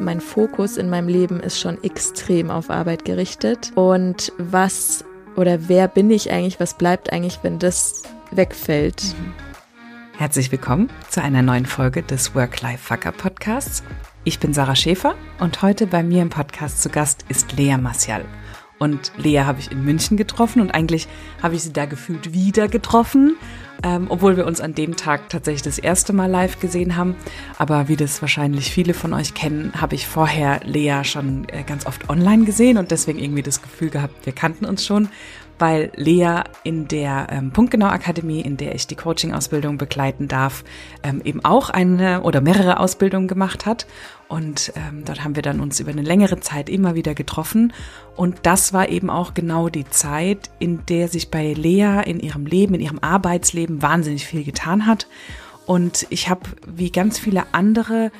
mein Fokus in meinem Leben ist schon extrem auf Arbeit gerichtet. Und was oder wer bin ich eigentlich, was bleibt eigentlich, wenn das wegfällt? Mhm. Herzlich willkommen zu einer neuen Folge des Work-Life-Fucker Podcasts. Ich bin Sarah Schäfer und heute bei mir im Podcast zu Gast ist Lea Martial. Und Lea habe ich in München getroffen und eigentlich habe ich sie da gefühlt wieder getroffen, ähm, obwohl wir uns an dem Tag tatsächlich das erste Mal live gesehen haben. Aber wie das wahrscheinlich viele von euch kennen, habe ich vorher Lea schon äh, ganz oft online gesehen und deswegen irgendwie das Gefühl gehabt, wir kannten uns schon weil Lea in der ähm, Punktgenau Akademie, in der ich die Coaching-Ausbildung begleiten darf, ähm, eben auch eine oder mehrere Ausbildungen gemacht hat. Und ähm, dort haben wir dann uns über eine längere Zeit immer wieder getroffen. Und das war eben auch genau die Zeit, in der sich bei Lea in ihrem Leben, in ihrem Arbeitsleben wahnsinnig viel getan hat. Und ich habe wie ganz viele andere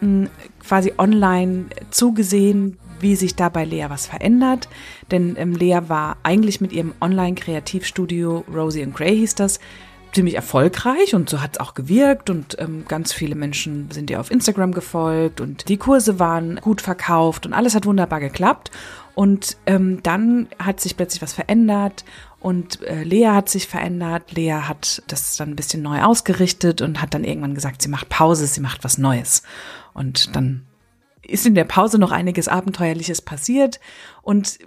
hm, quasi online zugesehen, wie sich da bei Lea was verändert. Denn ähm, Lea war eigentlich mit ihrem Online-Kreativstudio Rosie and Gray hieß das, ziemlich erfolgreich und so hat es auch gewirkt und ähm, ganz viele Menschen sind ihr auf Instagram gefolgt und die Kurse waren gut verkauft und alles hat wunderbar geklappt. Und ähm, dann hat sich plötzlich was verändert und äh, Lea hat sich verändert. Lea hat das dann ein bisschen neu ausgerichtet und hat dann irgendwann gesagt, sie macht Pause, sie macht was Neues. Und dann ist in der Pause noch einiges Abenteuerliches passiert und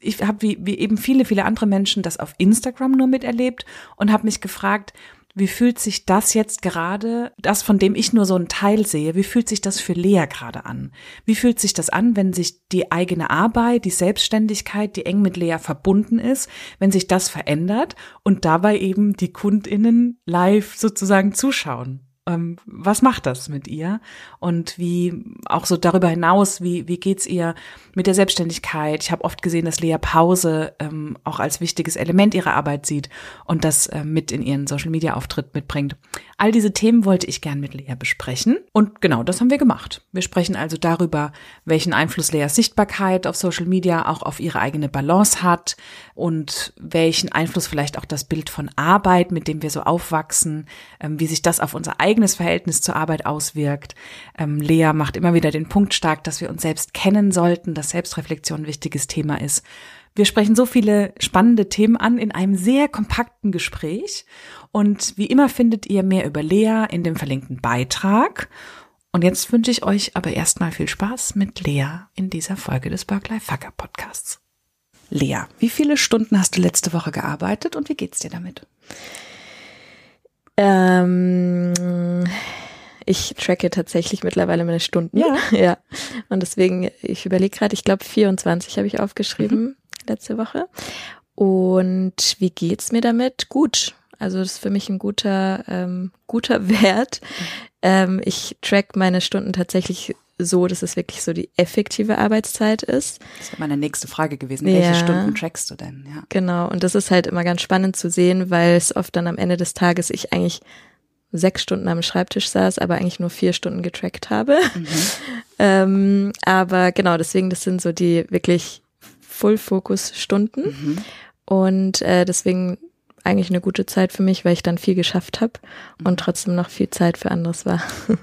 ich habe wie, wie eben viele, viele andere Menschen das auf Instagram nur miterlebt und habe mich gefragt, wie fühlt sich das jetzt gerade, das von dem ich nur so einen Teil sehe, wie fühlt sich das für Lea gerade an? Wie fühlt sich das an, wenn sich die eigene Arbeit, die Selbstständigkeit, die eng mit Lea verbunden ist, wenn sich das verändert und dabei eben die Kundinnen live sozusagen zuschauen? Ähm, was macht das mit ihr und wie auch so darüber hinaus, wie, wie geht's ihr mit der Selbstständigkeit? Ich habe oft gesehen, dass Lea Pause ähm, auch als wichtiges Element ihrer Arbeit sieht und das äh, mit in ihren Social-Media-Auftritt mitbringt. All diese Themen wollte ich gern mit Lea besprechen und genau das haben wir gemacht. Wir sprechen also darüber, welchen Einfluss Leas Sichtbarkeit auf Social Media auch auf ihre eigene Balance hat und welchen Einfluss vielleicht auch das Bild von Arbeit, mit dem wir so aufwachsen, ähm, wie sich das auf unser eigenes Verhältnis zur Arbeit auswirkt. Ähm, Lea macht immer wieder den Punkt stark, dass wir uns selbst kennen sollten, dass Selbstreflexion ein wichtiges Thema ist. Wir sprechen so viele spannende Themen an in einem sehr kompakten Gespräch. Und wie immer findet ihr mehr über Lea in dem verlinkten Beitrag. Und jetzt wünsche ich euch aber erstmal viel Spaß mit Lea in dieser Folge des Berkeley Fucker Podcasts. Lea, wie viele Stunden hast du letzte Woche gearbeitet und wie geht's dir damit? Ähm, ich tracke tatsächlich mittlerweile meine Stunden. Ja. ja. Und deswegen, ich überlege gerade, ich glaube 24 habe ich aufgeschrieben. Mhm letzte Woche. Und wie geht's mir damit? Gut. Also das ist für mich ein guter, ähm, guter Wert. Ähm, ich track meine Stunden tatsächlich so, dass es wirklich so die effektive Arbeitszeit ist. Das wäre meine nächste Frage gewesen. Ja, Welche Stunden trackst du denn? Ja. Genau. Und das ist halt immer ganz spannend zu sehen, weil es oft dann am Ende des Tages ich eigentlich sechs Stunden am Schreibtisch saß, aber eigentlich nur vier Stunden getrackt habe. Mhm. ähm, aber genau, deswegen, das sind so die wirklich Full-Focus-Stunden. Mhm. Und äh, deswegen eigentlich eine gute Zeit für mich, weil ich dann viel geschafft habe und mhm. trotzdem noch viel Zeit für anderes war.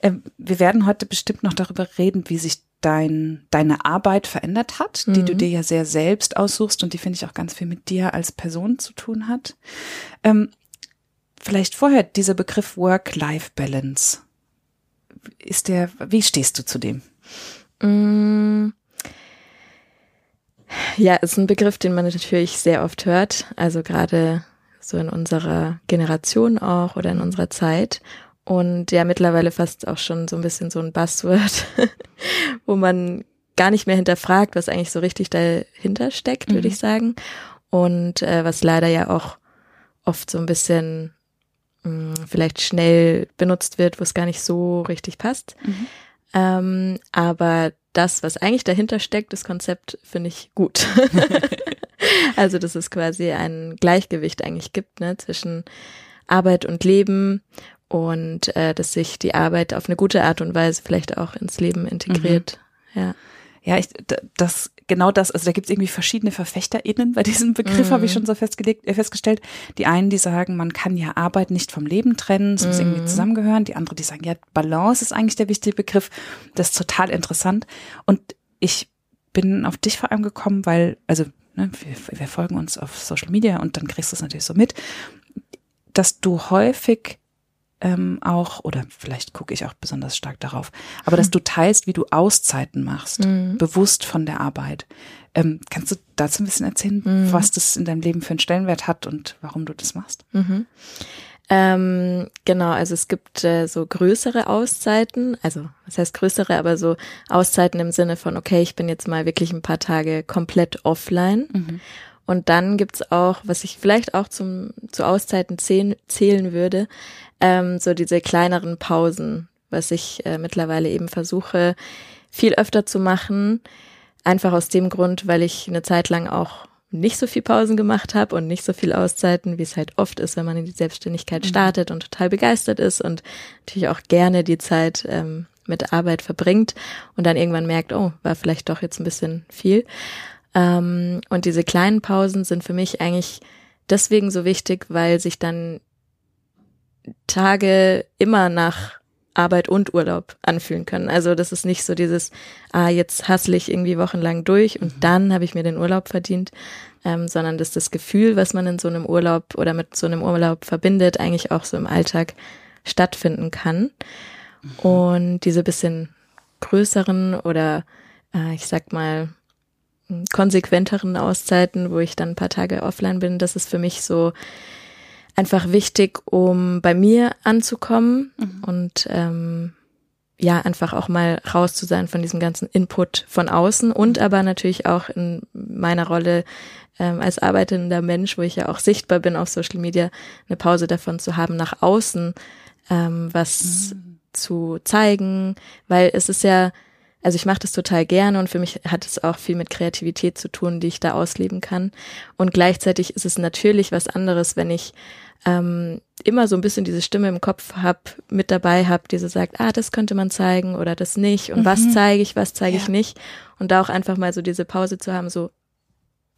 Ähm, wir werden heute bestimmt noch darüber reden, wie sich dein, deine Arbeit verändert hat, die mhm. du dir ja sehr selbst aussuchst und die finde ich auch ganz viel mit dir als Person zu tun hat. Ähm, vielleicht vorher dieser Begriff Work-Life-Balance. Ist der, wie stehst du zu dem? Mm. Ja, ist ein Begriff, den man natürlich sehr oft hört. Also gerade so in unserer Generation auch oder in unserer Zeit. Und ja, mittlerweile fast auch schon so ein bisschen so ein Buzzword, wo man gar nicht mehr hinterfragt, was eigentlich so richtig dahinter steckt, würde mhm. ich sagen. Und äh, was leider ja auch oft so ein bisschen mh, hm, vielleicht schnell benutzt wird, wo es gar nicht so richtig passt. Mhm. Ähm, aber das, was eigentlich dahinter steckt, das Konzept finde ich gut. also, dass es quasi ein Gleichgewicht eigentlich gibt, ne, zwischen Arbeit und Leben und äh, dass sich die Arbeit auf eine gute Art und Weise vielleicht auch ins Leben integriert. Mhm. Ja. Ja, ich, das, genau das, also da gibt es irgendwie verschiedene VerfechterInnen bei diesem Begriff, mm. habe ich schon so festgelegt, äh, festgestellt. Die einen, die sagen, man kann ja Arbeit nicht vom Leben trennen, es muss mm. irgendwie mhm. zusammengehören. Die andere, die sagen, ja, Balance ist eigentlich der wichtige Begriff. Das ist total interessant. Und ich bin auf dich vor allem gekommen, weil, also ne, wir, wir folgen uns auf Social Media und dann kriegst du es natürlich so mit, dass du häufig ähm, auch, oder vielleicht gucke ich auch besonders stark darauf, aber dass du teilst, wie du Auszeiten machst, mhm. bewusst von der Arbeit. Ähm, kannst du dazu ein bisschen erzählen, mhm. was das in deinem Leben für einen Stellenwert hat und warum du das machst? Mhm. Ähm, genau, also es gibt äh, so größere Auszeiten, also was heißt größere, aber so Auszeiten im Sinne von, okay, ich bin jetzt mal wirklich ein paar Tage komplett offline. Mhm. Und dann gibt's auch, was ich vielleicht auch zum, zu Auszeiten zählen, zählen würde, ähm, so diese kleineren Pausen, was ich äh, mittlerweile eben versuche, viel öfter zu machen. Einfach aus dem Grund, weil ich eine Zeit lang auch nicht so viel Pausen gemacht habe und nicht so viel Auszeiten, wie es halt oft ist, wenn man in die Selbstständigkeit mhm. startet und total begeistert ist und natürlich auch gerne die Zeit ähm, mit Arbeit verbringt und dann irgendwann merkt, oh, war vielleicht doch jetzt ein bisschen viel. Ähm, und diese kleinen Pausen sind für mich eigentlich deswegen so wichtig, weil sich dann Tage immer nach Arbeit und Urlaub anfühlen können. Also das ist nicht so dieses, ah, jetzt hassle ich irgendwie wochenlang durch und mhm. dann habe ich mir den Urlaub verdient, ähm, sondern dass das Gefühl, was man in so einem Urlaub oder mit so einem Urlaub verbindet, eigentlich auch so im Alltag stattfinden kann. Mhm. Und diese bisschen größeren oder äh, ich sag mal konsequenteren Auszeiten, wo ich dann ein paar Tage offline bin, das ist für mich so einfach wichtig, um bei mir anzukommen mhm. und ähm, ja, einfach auch mal raus zu sein von diesem ganzen Input von außen und aber natürlich auch in meiner Rolle ähm, als arbeitender Mensch, wo ich ja auch sichtbar bin auf Social Media, eine Pause davon zu haben, nach außen ähm, was mhm. zu zeigen, weil es ist ja also ich mache das total gerne und für mich hat es auch viel mit Kreativität zu tun, die ich da ausleben kann. Und gleichzeitig ist es natürlich was anderes, wenn ich ähm, immer so ein bisschen diese Stimme im Kopf hab, mit dabei hab, die so sagt, ah, das könnte man zeigen oder das nicht und mhm. was zeige ich, was zeige ja. ich nicht. Und da auch einfach mal so diese Pause zu haben, so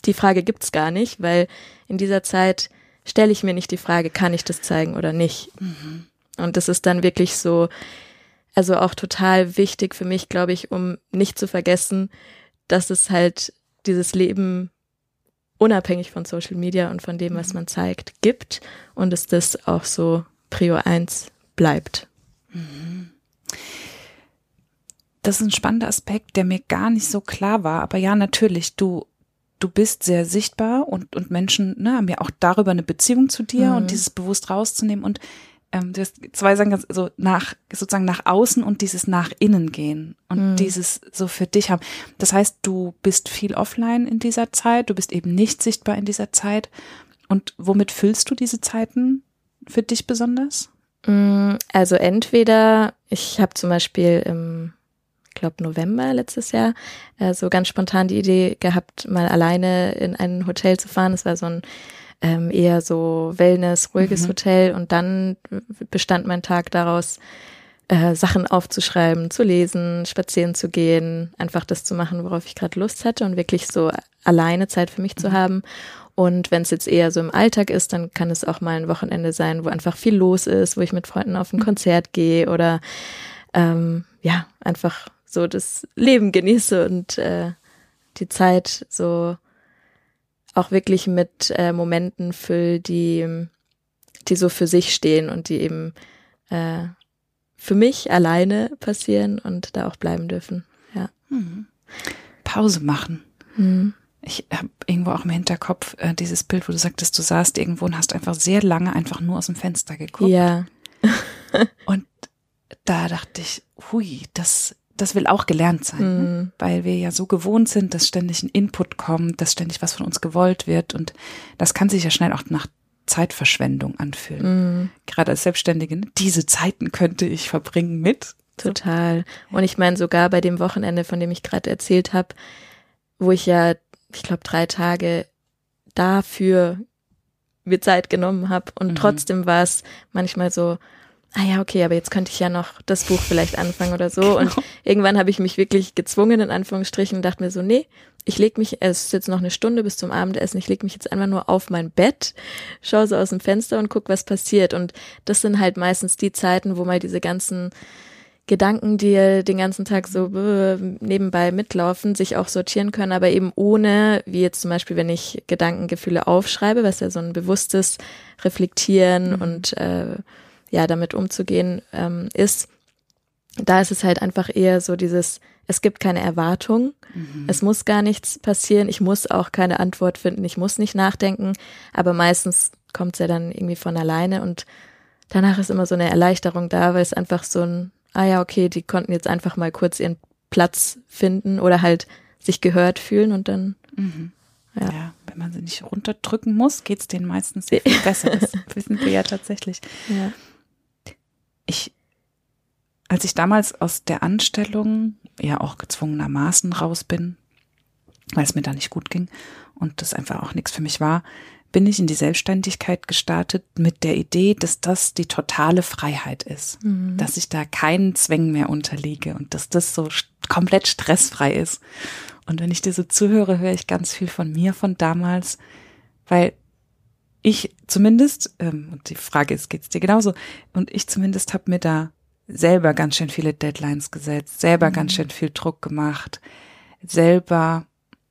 die Frage gibt's gar nicht, weil in dieser Zeit stelle ich mir nicht die Frage, kann ich das zeigen oder nicht. Mhm. Und das ist dann wirklich so, also auch total wichtig für mich, glaube ich, um nicht zu vergessen, dass es halt dieses Leben unabhängig von Social Media und von dem, was mhm. man zeigt, gibt und es das auch so Prio 1 bleibt. Mhm. Das ist ein spannender Aspekt, der mir gar nicht so klar war. Aber ja, natürlich, du, du bist sehr sichtbar und, und Menschen ne, haben ja auch darüber eine Beziehung zu dir mhm. und dieses bewusst rauszunehmen. Und ähm, du hast zwei Sachen ganz so nach sozusagen nach außen und dieses nach innen gehen und mhm. dieses so für dich haben. Das heißt, du bist viel offline in dieser Zeit, du bist eben nicht sichtbar in dieser Zeit. Und womit füllst du diese Zeiten für dich besonders? Mm, also entweder ich habe zum Beispiel im ich glaube November letztes Jahr, äh, so ganz spontan die Idee gehabt, mal alleine in ein Hotel zu fahren. Es war so ein ähm, eher so Wellness, ruhiges mhm. Hotel und dann bestand mein Tag daraus, äh, Sachen aufzuschreiben, zu lesen, spazieren zu gehen, einfach das zu machen, worauf ich gerade Lust hatte und wirklich so alleine Zeit für mich mhm. zu haben. Und wenn es jetzt eher so im Alltag ist, dann kann es auch mal ein Wochenende sein, wo einfach viel los ist, wo ich mit Freunden auf ein mhm. Konzert gehe oder ähm, ja, einfach so das Leben genieße und äh, die Zeit so auch wirklich mit äh, Momenten füll, die, die so für sich stehen und die eben äh, für mich alleine passieren und da auch bleiben dürfen. Ja. Mhm. Pause machen. Mhm. Ich habe irgendwo auch im Hinterkopf äh, dieses Bild, wo du sagtest, du saßt irgendwo und hast einfach sehr lange einfach nur aus dem Fenster geguckt. Ja. und da dachte ich, hui, das das will auch gelernt sein, ne? mhm. ne? weil wir ja so gewohnt sind, dass ständig ein Input kommt, dass ständig was von uns gewollt wird und das kann sich ja schnell auch nach Zeitverschwendung anfühlen. Mhm. Gerade als Selbstständige, ne? diese Zeiten könnte ich verbringen mit. Total. Und ich meine sogar bei dem Wochenende, von dem ich gerade erzählt habe, wo ich ja, ich glaube, drei Tage dafür mir Zeit genommen habe und mhm. trotzdem war es manchmal so, ah ja, okay, aber jetzt könnte ich ja noch das Buch vielleicht anfangen oder so. Genau. Und irgendwann habe ich mich wirklich gezwungen, in Anführungsstrichen, und dachte mir so, nee, ich leg mich, es ist jetzt noch eine Stunde bis zum Abendessen, ich leg mich jetzt einfach nur auf mein Bett, schaue so aus dem Fenster und guck, was passiert. Und das sind halt meistens die Zeiten, wo mal diese ganzen Gedanken, die den ganzen Tag so nebenbei mitlaufen, sich auch sortieren können, aber eben ohne, wie jetzt zum Beispiel, wenn ich Gedankengefühle aufschreibe, was ja so ein bewusstes Reflektieren mhm. und äh, ja, damit umzugehen ähm, ist. Da ist es halt einfach eher so dieses, es gibt keine Erwartung, mhm. es muss gar nichts passieren, ich muss auch keine Antwort finden, ich muss nicht nachdenken, aber meistens kommt es ja dann irgendwie von alleine und danach ist immer so eine Erleichterung da, weil es einfach so ein ah ja, okay, die konnten jetzt einfach mal kurz ihren Platz finden oder halt sich gehört fühlen und dann. Mhm. Ja. ja. wenn man sie nicht runterdrücken muss, geht es denen meistens viel besser. Das wissen wir ja tatsächlich. Ja. Ich, als ich damals aus der Anstellung ja auch gezwungenermaßen raus bin, weil es mir da nicht gut ging und das einfach auch nichts für mich war, bin ich in die Selbstständigkeit gestartet mit der Idee, dass das die totale Freiheit ist, mhm. dass ich da keinen Zwängen mehr unterliege und dass das so komplett stressfrei ist. Und wenn ich dir so zuhöre, höre ich ganz viel von mir von damals, weil ich zumindest, ähm, und die Frage ist, geht's dir genauso? Und ich zumindest habe mir da selber ganz schön viele Deadlines gesetzt, selber mhm. ganz schön viel Druck gemacht, selber,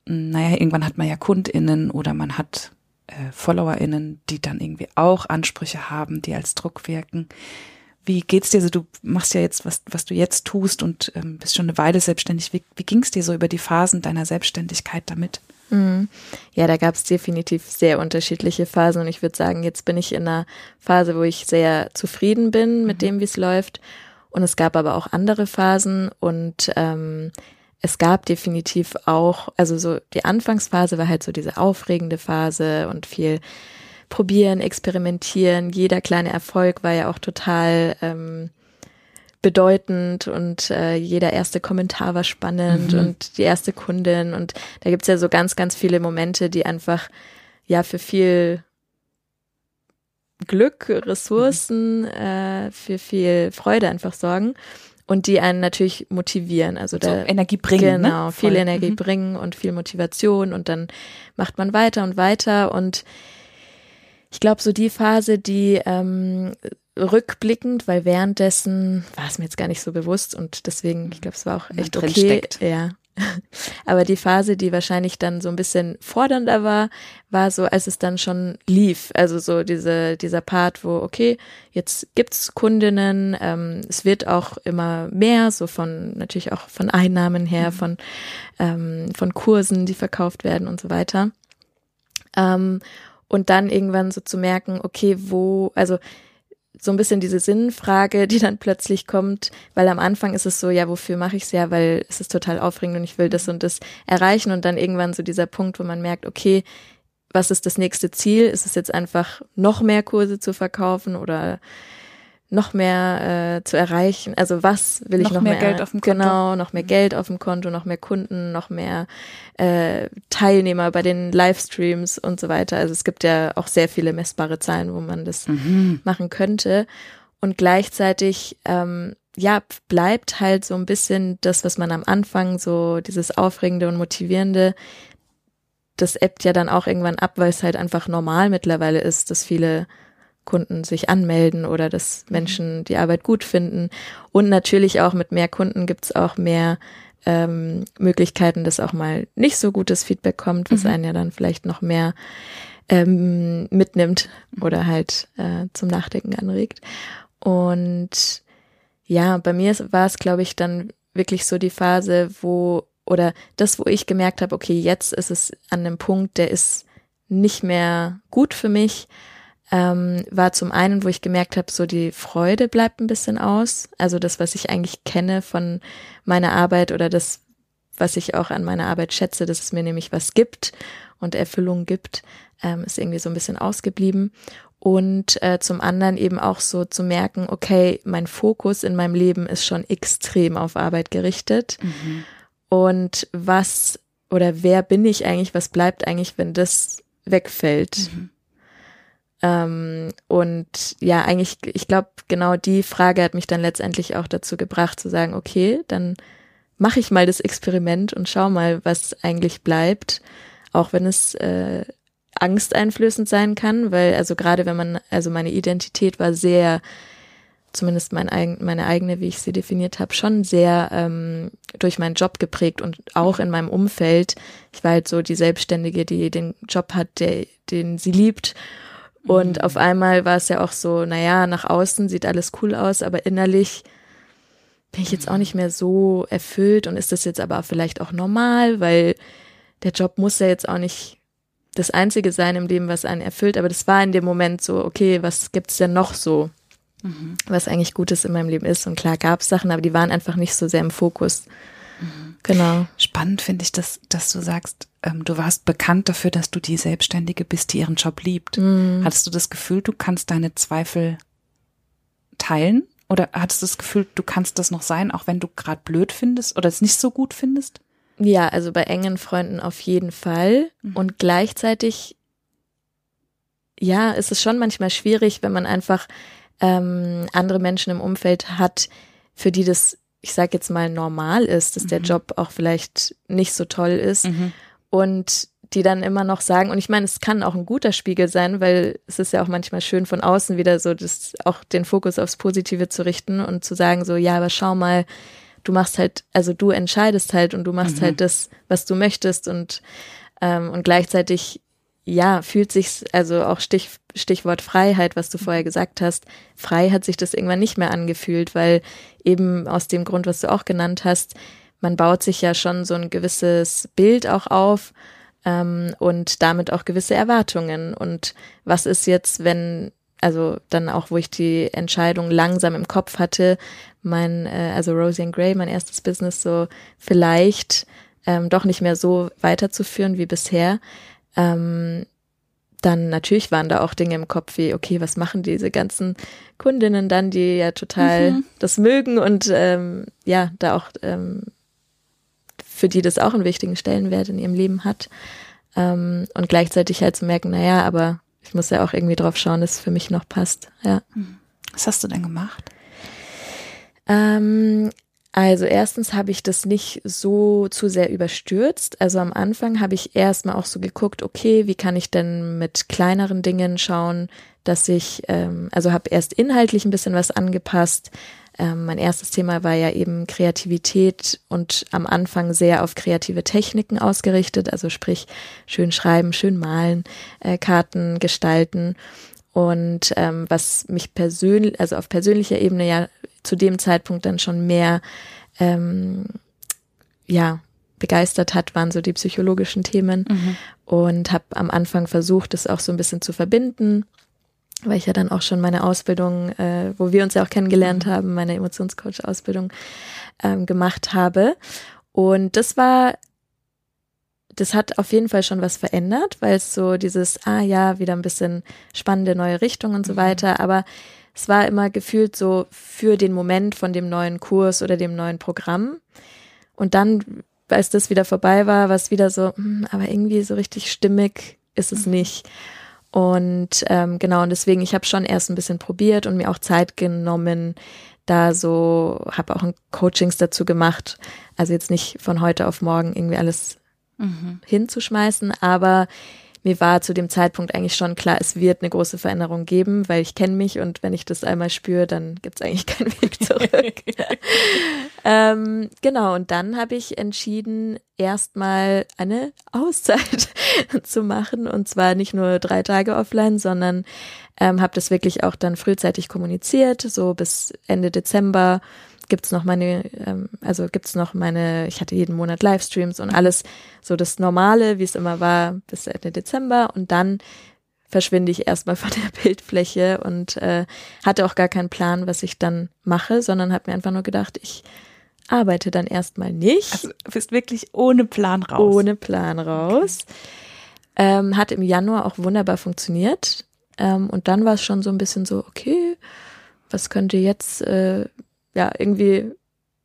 naja, irgendwann hat man ja KundInnen oder man hat äh, FollowerInnen, die dann irgendwie auch Ansprüche haben, die als Druck wirken. Wie geht's dir so? Du machst ja jetzt, was, was du jetzt tust und ähm, bist schon eine Weile selbstständig. Wie, wie ging's dir so über die Phasen deiner Selbstständigkeit damit? Mhm. Ja, da gab es definitiv sehr unterschiedliche Phasen und ich würde sagen, jetzt bin ich in einer Phase, wo ich sehr zufrieden bin mit mhm. dem, wie es läuft. Und es gab aber auch andere Phasen und ähm, es gab definitiv auch, also so die Anfangsphase war halt so diese aufregende Phase und viel probieren, experimentieren. Jeder kleine Erfolg war ja auch total ähm, bedeutend und äh, jeder erste Kommentar war spannend mhm. und die erste Kundin und da gibt's ja so ganz, ganz viele Momente, die einfach ja für viel Glück, Ressourcen, mhm. äh, für viel Freude einfach sorgen und die einen natürlich motivieren. Also da so Energie bringen. Ne? Genau, ne? viel Energie mhm. bringen und viel Motivation und dann macht man weiter und weiter und ich glaube, so die Phase, die ähm, rückblickend, weil währenddessen war es mir jetzt gar nicht so bewusst und deswegen, ich glaube, es war auch echt okay. Steckt. Ja, Aber die Phase, die wahrscheinlich dann so ein bisschen fordernder war, war so, als es dann schon lief. Also so diese, dieser Part, wo, okay, jetzt gibt's Kundinnen, ähm, es wird auch immer mehr, so von, natürlich auch von Einnahmen her, mhm. von, ähm, von Kursen, die verkauft werden und so weiter. Ähm, und dann irgendwann so zu merken, okay, wo, also so ein bisschen diese Sinnfrage, die dann plötzlich kommt, weil am Anfang ist es so, ja, wofür mache ich es ja, weil es ist total aufregend und ich will das und das erreichen und dann irgendwann so dieser Punkt, wo man merkt, okay, was ist das nächste Ziel? Ist es jetzt einfach noch mehr Kurse zu verkaufen oder noch mehr äh, zu erreichen. Also was will ich noch, noch mehr, mehr Geld auf dem Konto? Genau, noch mehr mhm. Geld auf dem Konto, noch mehr Kunden, noch mehr äh, Teilnehmer bei den Livestreams und so weiter. Also es gibt ja auch sehr viele messbare Zahlen, wo man das mhm. machen könnte. Und gleichzeitig ähm, ja, bleibt halt so ein bisschen das, was man am Anfang so, dieses Aufregende und Motivierende, das ebbt ja dann auch irgendwann ab, weil es halt einfach normal mittlerweile ist, dass viele Kunden sich anmelden oder dass mhm. Menschen die Arbeit gut finden. Und natürlich auch mit mehr Kunden gibt es auch mehr ähm, Möglichkeiten, dass auch mal nicht so gutes Feedback kommt, was mhm. einen ja dann vielleicht noch mehr ähm, mitnimmt oder halt äh, zum Nachdenken anregt. Und ja, bei mir war es, glaube ich, dann wirklich so die Phase, wo oder das, wo ich gemerkt habe, okay, jetzt ist es an einem Punkt, der ist nicht mehr gut für mich ähm, war zum einen, wo ich gemerkt habe, so die Freude bleibt ein bisschen aus. Also das, was ich eigentlich kenne von meiner Arbeit oder das, was ich auch an meiner Arbeit schätze, dass es mir nämlich was gibt und Erfüllung gibt, ähm, ist irgendwie so ein bisschen ausgeblieben. Und äh, zum anderen eben auch so zu merken, okay, mein Fokus in meinem Leben ist schon extrem auf Arbeit gerichtet. Mhm. Und was oder wer bin ich eigentlich, was bleibt eigentlich, wenn das wegfällt? Mhm. Ähm, und ja, eigentlich, ich glaube, genau die Frage hat mich dann letztendlich auch dazu gebracht zu sagen, okay, dann mache ich mal das Experiment und schau mal, was eigentlich bleibt, auch wenn es äh, angsteinflößend sein kann, weil also gerade wenn man, also meine Identität war sehr, zumindest mein eigen, meine eigene, wie ich sie definiert habe, schon sehr ähm, durch meinen Job geprägt und auch in meinem Umfeld. Ich war halt so die Selbstständige, die den Job hat, der, den sie liebt. Und mhm. auf einmal war es ja auch so, naja, nach außen sieht alles cool aus, aber innerlich bin ich jetzt auch nicht mehr so erfüllt und ist das jetzt aber vielleicht auch normal, weil der Job muss ja jetzt auch nicht das Einzige sein im Leben, was einen erfüllt, aber das war in dem Moment so, okay, was gibt's denn noch so, mhm. was eigentlich Gutes in meinem Leben ist? Und klar gab's Sachen, aber die waren einfach nicht so sehr im Fokus. Mhm. Genau. Spannend finde ich, dass, dass du sagst, ähm, du warst bekannt dafür, dass du die Selbstständige bist, die ihren Job liebt. Mhm. Hattest du das Gefühl, du kannst deine Zweifel teilen? Oder hattest du das Gefühl, du kannst das noch sein, auch wenn du gerade blöd findest oder es nicht so gut findest? Ja, also bei engen Freunden auf jeden Fall. Mhm. Und gleichzeitig, ja, ist es schon manchmal schwierig, wenn man einfach ähm, andere Menschen im Umfeld hat, für die das, ich sag jetzt mal, normal ist, dass mhm. der Job auch vielleicht nicht so toll ist. Mhm. Und die dann immer noch sagen, und ich meine, es kann auch ein guter Spiegel sein, weil es ist ja auch manchmal schön von außen wieder so, das auch den Fokus aufs Positive zu richten und zu sagen so, ja, aber schau mal, du machst halt, also du entscheidest halt und du machst halt mhm. halt das, was du möchtest und, ähm, und gleichzeitig, ja, fühlt sich, also auch Stich, Stichwort Freiheit, was du vorher gesagt hast, frei hat sich das irgendwann nicht mehr angefühlt, weil eben aus dem Grund, was du auch genannt hast, man baut sich ja schon so ein gewisses Bild auch auf ähm, und damit auch gewisse Erwartungen. Und was ist jetzt, wenn also dann auch, wo ich die Entscheidung langsam im Kopf hatte, mein, äh, also Rosie and Gray, mein erstes Business, so vielleicht ähm, doch nicht mehr so weiterzuführen wie bisher. Ähm, dann natürlich waren da auch Dinge im Kopf wie, okay, was machen diese ganzen Kundinnen dann, die ja total mhm. das mögen und ähm, ja, da auch ähm, für die das auch einen wichtigen Stellenwert in ihrem Leben hat. Ähm, und gleichzeitig halt zu merken, naja, aber ich muss ja auch irgendwie drauf schauen, dass es für mich noch passt. Ja. Hm. Was hast du denn gemacht? Ähm, also erstens habe ich das nicht so zu sehr überstürzt. Also am Anfang habe ich erstmal auch so geguckt, okay, wie kann ich denn mit kleineren Dingen schauen, dass ich, ähm, also habe erst inhaltlich ein bisschen was angepasst, ähm, mein erstes Thema war ja eben Kreativität und am Anfang sehr auf kreative Techniken ausgerichtet, also sprich schön schreiben, schön malen, äh, Karten gestalten. Und ähm, was mich persönlich, also auf persönlicher Ebene ja zu dem Zeitpunkt dann schon mehr ähm, ja begeistert hat, waren so die psychologischen Themen mhm. und habe am Anfang versucht, das auch so ein bisschen zu verbinden weil ich ja dann auch schon meine Ausbildung, äh, wo wir uns ja auch kennengelernt mhm. haben, meine Emotionscoach-Ausbildung ähm, gemacht habe. Und das war, das hat auf jeden Fall schon was verändert, weil es so dieses, ah ja, wieder ein bisschen spannende neue Richtung und so mhm. weiter, aber es war immer gefühlt so für den Moment von dem neuen Kurs oder dem neuen Programm. Und dann, als das wieder vorbei war, war es wieder so, hm, aber irgendwie so richtig stimmig ist es mhm. nicht. Und ähm, genau, und deswegen, ich habe schon erst ein bisschen probiert und mir auch Zeit genommen, da so, habe auch ein Coachings dazu gemacht. Also jetzt nicht von heute auf morgen irgendwie alles mhm. hinzuschmeißen, aber mir war zu dem Zeitpunkt eigentlich schon klar, es wird eine große Veränderung geben, weil ich kenne mich und wenn ich das einmal spüre, dann gibt es eigentlich keinen Weg zurück. ähm, genau, und dann habe ich entschieden, erstmal eine Auszeit zu machen und zwar nicht nur drei Tage offline, sondern ähm, habe das wirklich auch dann frühzeitig kommuniziert, so bis Ende Dezember gibt's noch meine, ähm, also gibt's noch meine, ich hatte jeden Monat Livestreams und alles so das Normale, wie es immer war, bis Ende Dezember und dann verschwinde ich erstmal von der Bildfläche und äh, hatte auch gar keinen Plan, was ich dann mache, sondern habe mir einfach nur gedacht, ich arbeite dann erstmal nicht. Also bist wirklich ohne Plan raus. Ohne Plan raus. Okay. Ähm, hat im Januar auch wunderbar funktioniert. Ähm, und dann war es schon so ein bisschen so, okay, was könnte jetzt äh, ja, irgendwie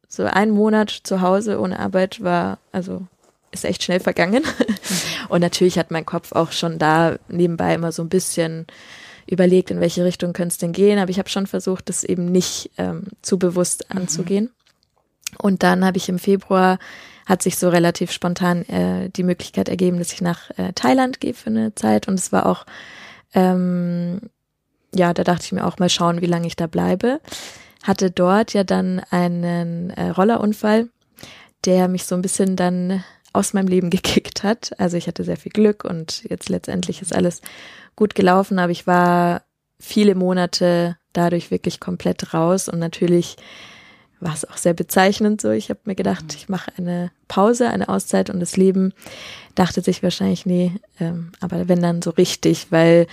so ein Monat zu Hause ohne Arbeit war, also ist echt schnell vergangen. Mhm. Und natürlich hat mein Kopf auch schon da nebenbei immer so ein bisschen überlegt, in welche Richtung könnte es denn gehen, aber ich habe schon versucht, das eben nicht ähm, zu bewusst mhm. anzugehen. Und dann habe ich im Februar, hat sich so relativ spontan äh, die Möglichkeit ergeben, dass ich nach äh, Thailand gehe für eine Zeit. Und es war auch, ähm, ja, da dachte ich mir auch mal schauen, wie lange ich da bleibe. Hatte dort ja dann einen äh, Rollerunfall, der mich so ein bisschen dann aus meinem Leben gekickt hat. Also ich hatte sehr viel Glück und jetzt letztendlich ist alles gut gelaufen, aber ich war viele Monate dadurch wirklich komplett raus und natürlich war es auch sehr bezeichnend so. Ich habe mir gedacht, ich mache eine Pause, eine Auszeit und das Leben dachte sich wahrscheinlich, nee, ähm, aber wenn dann so richtig, weil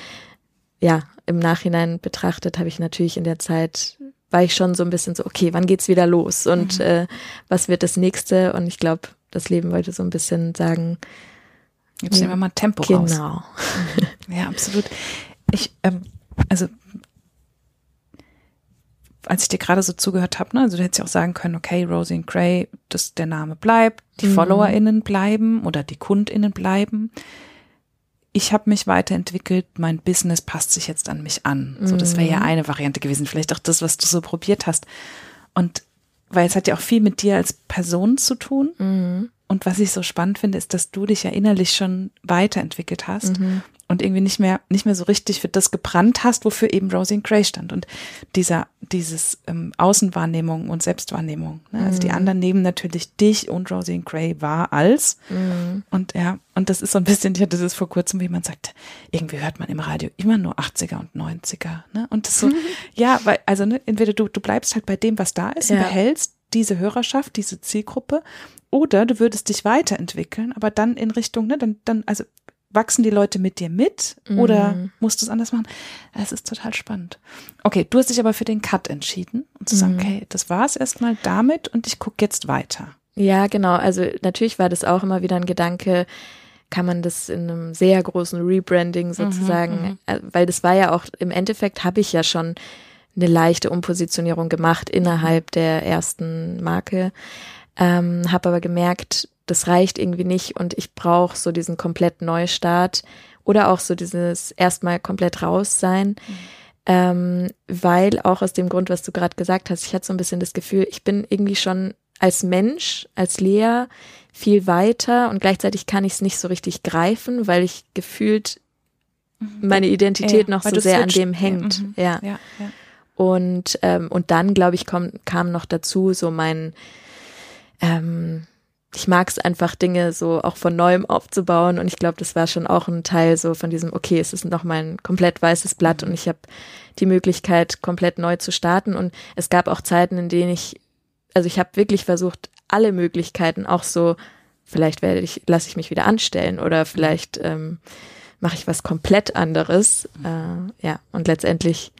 ja, im Nachhinein betrachtet habe ich natürlich in der Zeit, war ich schon so ein bisschen so, okay, wann geht's wieder los und mhm. äh, was wird das nächste? Und ich glaube, das Leben wollte so ein bisschen sagen, Jetzt nehmen wir mal Tempo genau. raus. Genau. Ja, absolut. Ich, ähm, also als ich dir gerade so zugehört habe, ne, also du hättest ja auch sagen können, okay, Rosie and Gray, dass der Name bleibt, die mhm. FollowerInnen bleiben oder die KundInnen bleiben. Ich habe mich weiterentwickelt, mein Business passt sich jetzt an mich an. So, das wäre ja mhm. eine Variante gewesen. Vielleicht auch das, was du so probiert hast. Und weil es hat ja auch viel mit dir als Person zu tun. Mhm. Und was ich so spannend finde, ist, dass du dich ja innerlich schon weiterentwickelt hast mhm. Und irgendwie nicht mehr, nicht mehr so richtig für das gebrannt hast, wofür eben Rosie Gray stand. Und dieser, dieses ähm, Außenwahrnehmung und Selbstwahrnehmung. Ne? Also die mhm. anderen nehmen natürlich dich und Rosie Gray wahr als. Mhm. Und ja, und das ist so ein bisschen, ich hatte das vor kurzem, wie man sagt, irgendwie hört man im Radio immer nur 80er und 90er. Ne? Und das so, ja, weil, also ne, entweder du, du bleibst halt bei dem, was da ist ja. und behältst diese Hörerschaft, diese Zielgruppe oder du würdest dich weiterentwickeln, aber dann in Richtung, ne, dann, dann, also wachsen die Leute mit dir mit oder mhm. musst du es anders machen? Es ist total spannend. Okay, du hast dich aber für den Cut entschieden und zu sagen, mhm. okay, das war es erstmal damit und ich gucke jetzt weiter. Ja, genau. Also natürlich war das auch immer wieder ein Gedanke, kann man das in einem sehr großen Rebranding sozusagen, mhm, mhm. Äh, weil das war ja auch, im Endeffekt habe ich ja schon eine leichte Umpositionierung gemacht innerhalb der ersten Marke. Ähm, habe aber gemerkt, das reicht irgendwie nicht und ich brauche so diesen komplett Neustart oder auch so dieses erstmal komplett raus sein. Mhm. Ähm, weil auch aus dem Grund, was du gerade gesagt hast, ich hatte so ein bisschen das Gefühl, ich bin irgendwie schon als Mensch, als Lea viel weiter und gleichzeitig kann ich es nicht so richtig greifen, weil ich gefühlt mhm. meine Identität ja, noch so sehr an dem hängt. Mhm. Ja. ja. ja. Und, ähm, und dann, glaube ich, komm, kam noch dazu so mein ähm, ich mag es einfach, Dinge so auch von neuem aufzubauen. Und ich glaube, das war schon auch ein Teil so von diesem, okay, es ist nochmal ein komplett weißes Blatt und ich habe die Möglichkeit, komplett neu zu starten. Und es gab auch Zeiten, in denen ich, also ich habe wirklich versucht, alle Möglichkeiten auch so, vielleicht werde ich, lasse ich mich wieder anstellen oder vielleicht ähm, mache ich was komplett anderes. Äh, ja, und letztendlich,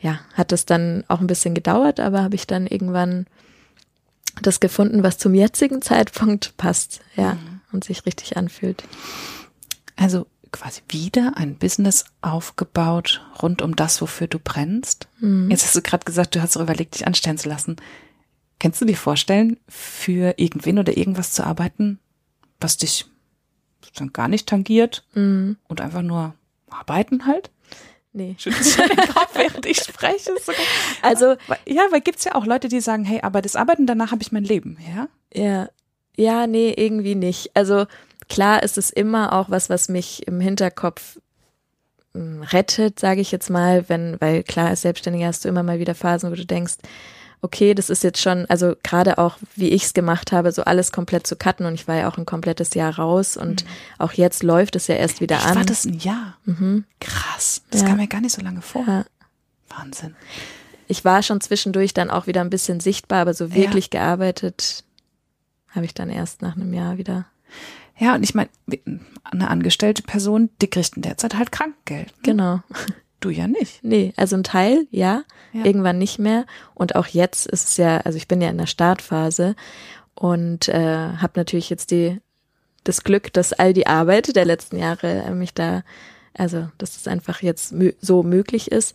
ja, hat es dann auch ein bisschen gedauert, aber habe ich dann irgendwann das gefunden, was zum jetzigen Zeitpunkt passt, ja, mhm. und sich richtig anfühlt. Also quasi wieder ein Business aufgebaut rund um das, wofür du brennst. Mhm. Jetzt hast du gerade gesagt, du hast überlegt, dich anstellen zu lassen. Kannst du dir vorstellen, für irgendwen oder irgendwas zu arbeiten, was dich dann gar nicht tangiert mhm. und einfach nur arbeiten halt? Nee. Schüttelst du den Kopf, während ich spreche? Also, ja, weil gibt's ja auch Leute, die sagen, hey, aber das Arbeiten, danach habe ich mein Leben, ja? Ja. Ja, nee, irgendwie nicht. Also, klar ist es immer auch was, was mich im Hinterkopf hm, rettet, sage ich jetzt mal, wenn, weil klar als Selbstständiger hast du immer mal wieder Phasen, wo du denkst, okay, das ist jetzt schon, also gerade auch, wie ich es gemacht habe, so alles komplett zu cutten und ich war ja auch ein komplettes Jahr raus und mhm. auch jetzt läuft es ja erst wieder Echt, an. War das ein Jahr? Mhm. Krass. Das ja. kam mir gar nicht so lange vor. Ja. Wahnsinn. Ich war schon zwischendurch dann auch wieder ein bisschen sichtbar, aber so wirklich ja. gearbeitet habe ich dann erst nach einem Jahr wieder. Ja, und ich meine, eine angestellte Person, die kriegt in der Zeit halt Krankgeld. Ne? Genau. Du ja nicht. Nee, also ein Teil, ja, ja, irgendwann nicht mehr. Und auch jetzt ist es ja, also ich bin ja in der Startphase und äh, habe natürlich jetzt die das Glück, dass all die Arbeit der letzten Jahre äh, mich da, also dass es einfach jetzt mö so möglich ist.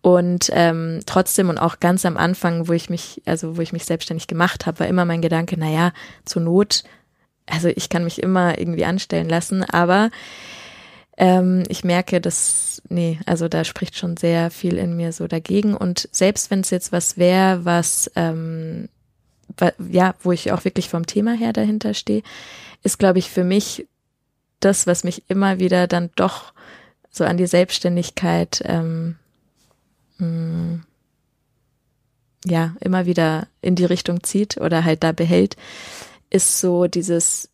Und ähm, trotzdem und auch ganz am Anfang, wo ich mich, also wo ich mich selbstständig gemacht habe, war immer mein Gedanke, na ja, zur Not, also ich kann mich immer irgendwie anstellen lassen, aber ähm, ich merke, dass, nee, also da spricht schon sehr viel in mir so dagegen. Und selbst wenn es jetzt was wäre, was, ähm, ja, wo ich auch wirklich vom Thema her dahinter stehe, ist, glaube ich, für mich das, was mich immer wieder dann doch so an die Selbstständigkeit ähm, mh, mm, ja immer wieder in die Richtung zieht oder halt da behält, ist so dieses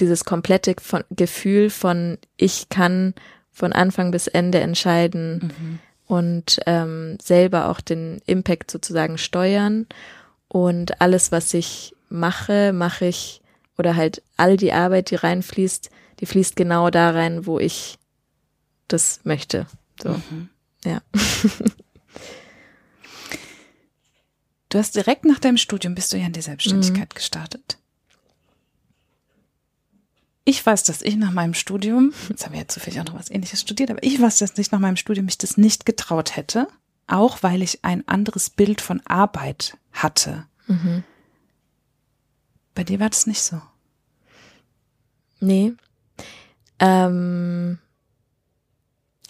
dieses komplette von, Gefühl von ich kann von Anfang bis Ende entscheiden mhm. und ähm, selber auch den Impact sozusagen steuern und alles was ich mache mache ich oder halt all die Arbeit die reinfließt die fließt genau da rein wo ich das möchte so mhm. ja Du hast direkt nach deinem Studium bist du ja in die Selbstständigkeit mhm. gestartet. Ich weiß, dass ich nach meinem Studium, jetzt haben wir ja zufällig auch noch was ähnliches studiert, aber ich weiß, dass ich nach meinem Studium mich das nicht getraut hätte, auch weil ich ein anderes Bild von Arbeit hatte. Mhm. Bei dir war das nicht so. Nee. Ähm,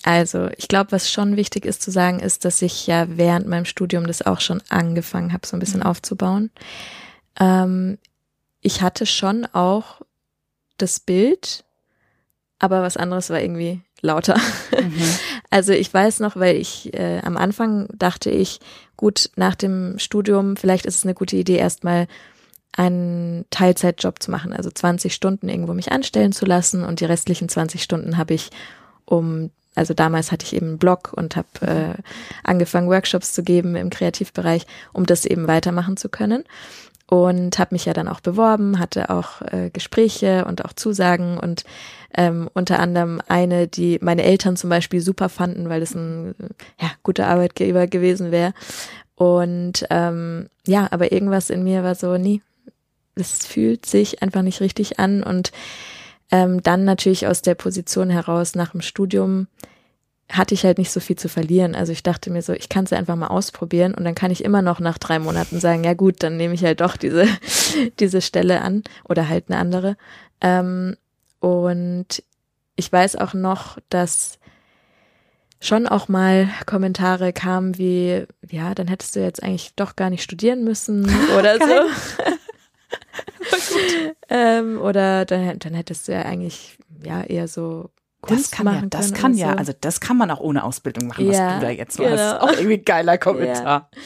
also, ich glaube, was schon wichtig ist zu sagen, ist, dass ich ja während meinem Studium das auch schon angefangen habe, so ein bisschen mhm. aufzubauen. Ähm, ich hatte schon auch das Bild, aber was anderes war irgendwie lauter. Mhm. Also ich weiß noch, weil ich äh, am Anfang dachte ich, gut, nach dem Studium, vielleicht ist es eine gute Idee, erstmal einen Teilzeitjob zu machen, also 20 Stunden irgendwo mich anstellen zu lassen und die restlichen 20 Stunden habe ich, um also damals hatte ich eben einen Blog und habe äh, angefangen, Workshops zu geben im Kreativbereich, um das eben weitermachen zu können. Und habe mich ja dann auch beworben, hatte auch äh, Gespräche und auch Zusagen und ähm, unter anderem eine, die meine Eltern zum Beispiel super fanden, weil es ein ja, guter Arbeitgeber gewesen wäre. Und ähm, ja, aber irgendwas in mir war so, nee, es fühlt sich einfach nicht richtig an und ähm, dann natürlich aus der Position heraus nach dem Studium hatte ich halt nicht so viel zu verlieren. Also ich dachte mir so, ich kann es einfach mal ausprobieren und dann kann ich immer noch nach drei Monaten sagen, ja gut, dann nehme ich halt doch diese, diese Stelle an oder halt eine andere. Ähm, und ich weiß auch noch, dass schon auch mal Kommentare kamen wie, ja, dann hättest du jetzt eigentlich doch gar nicht studieren müssen oder so. ähm, oder dann, dann hättest du ja eigentlich ja eher so Kunst das kann machen ja, das kann ja, so. also das kann man auch ohne Ausbildung machen, ja, was du da jetzt machst. Genau. Auch irgendwie geiler Kommentar. Ja.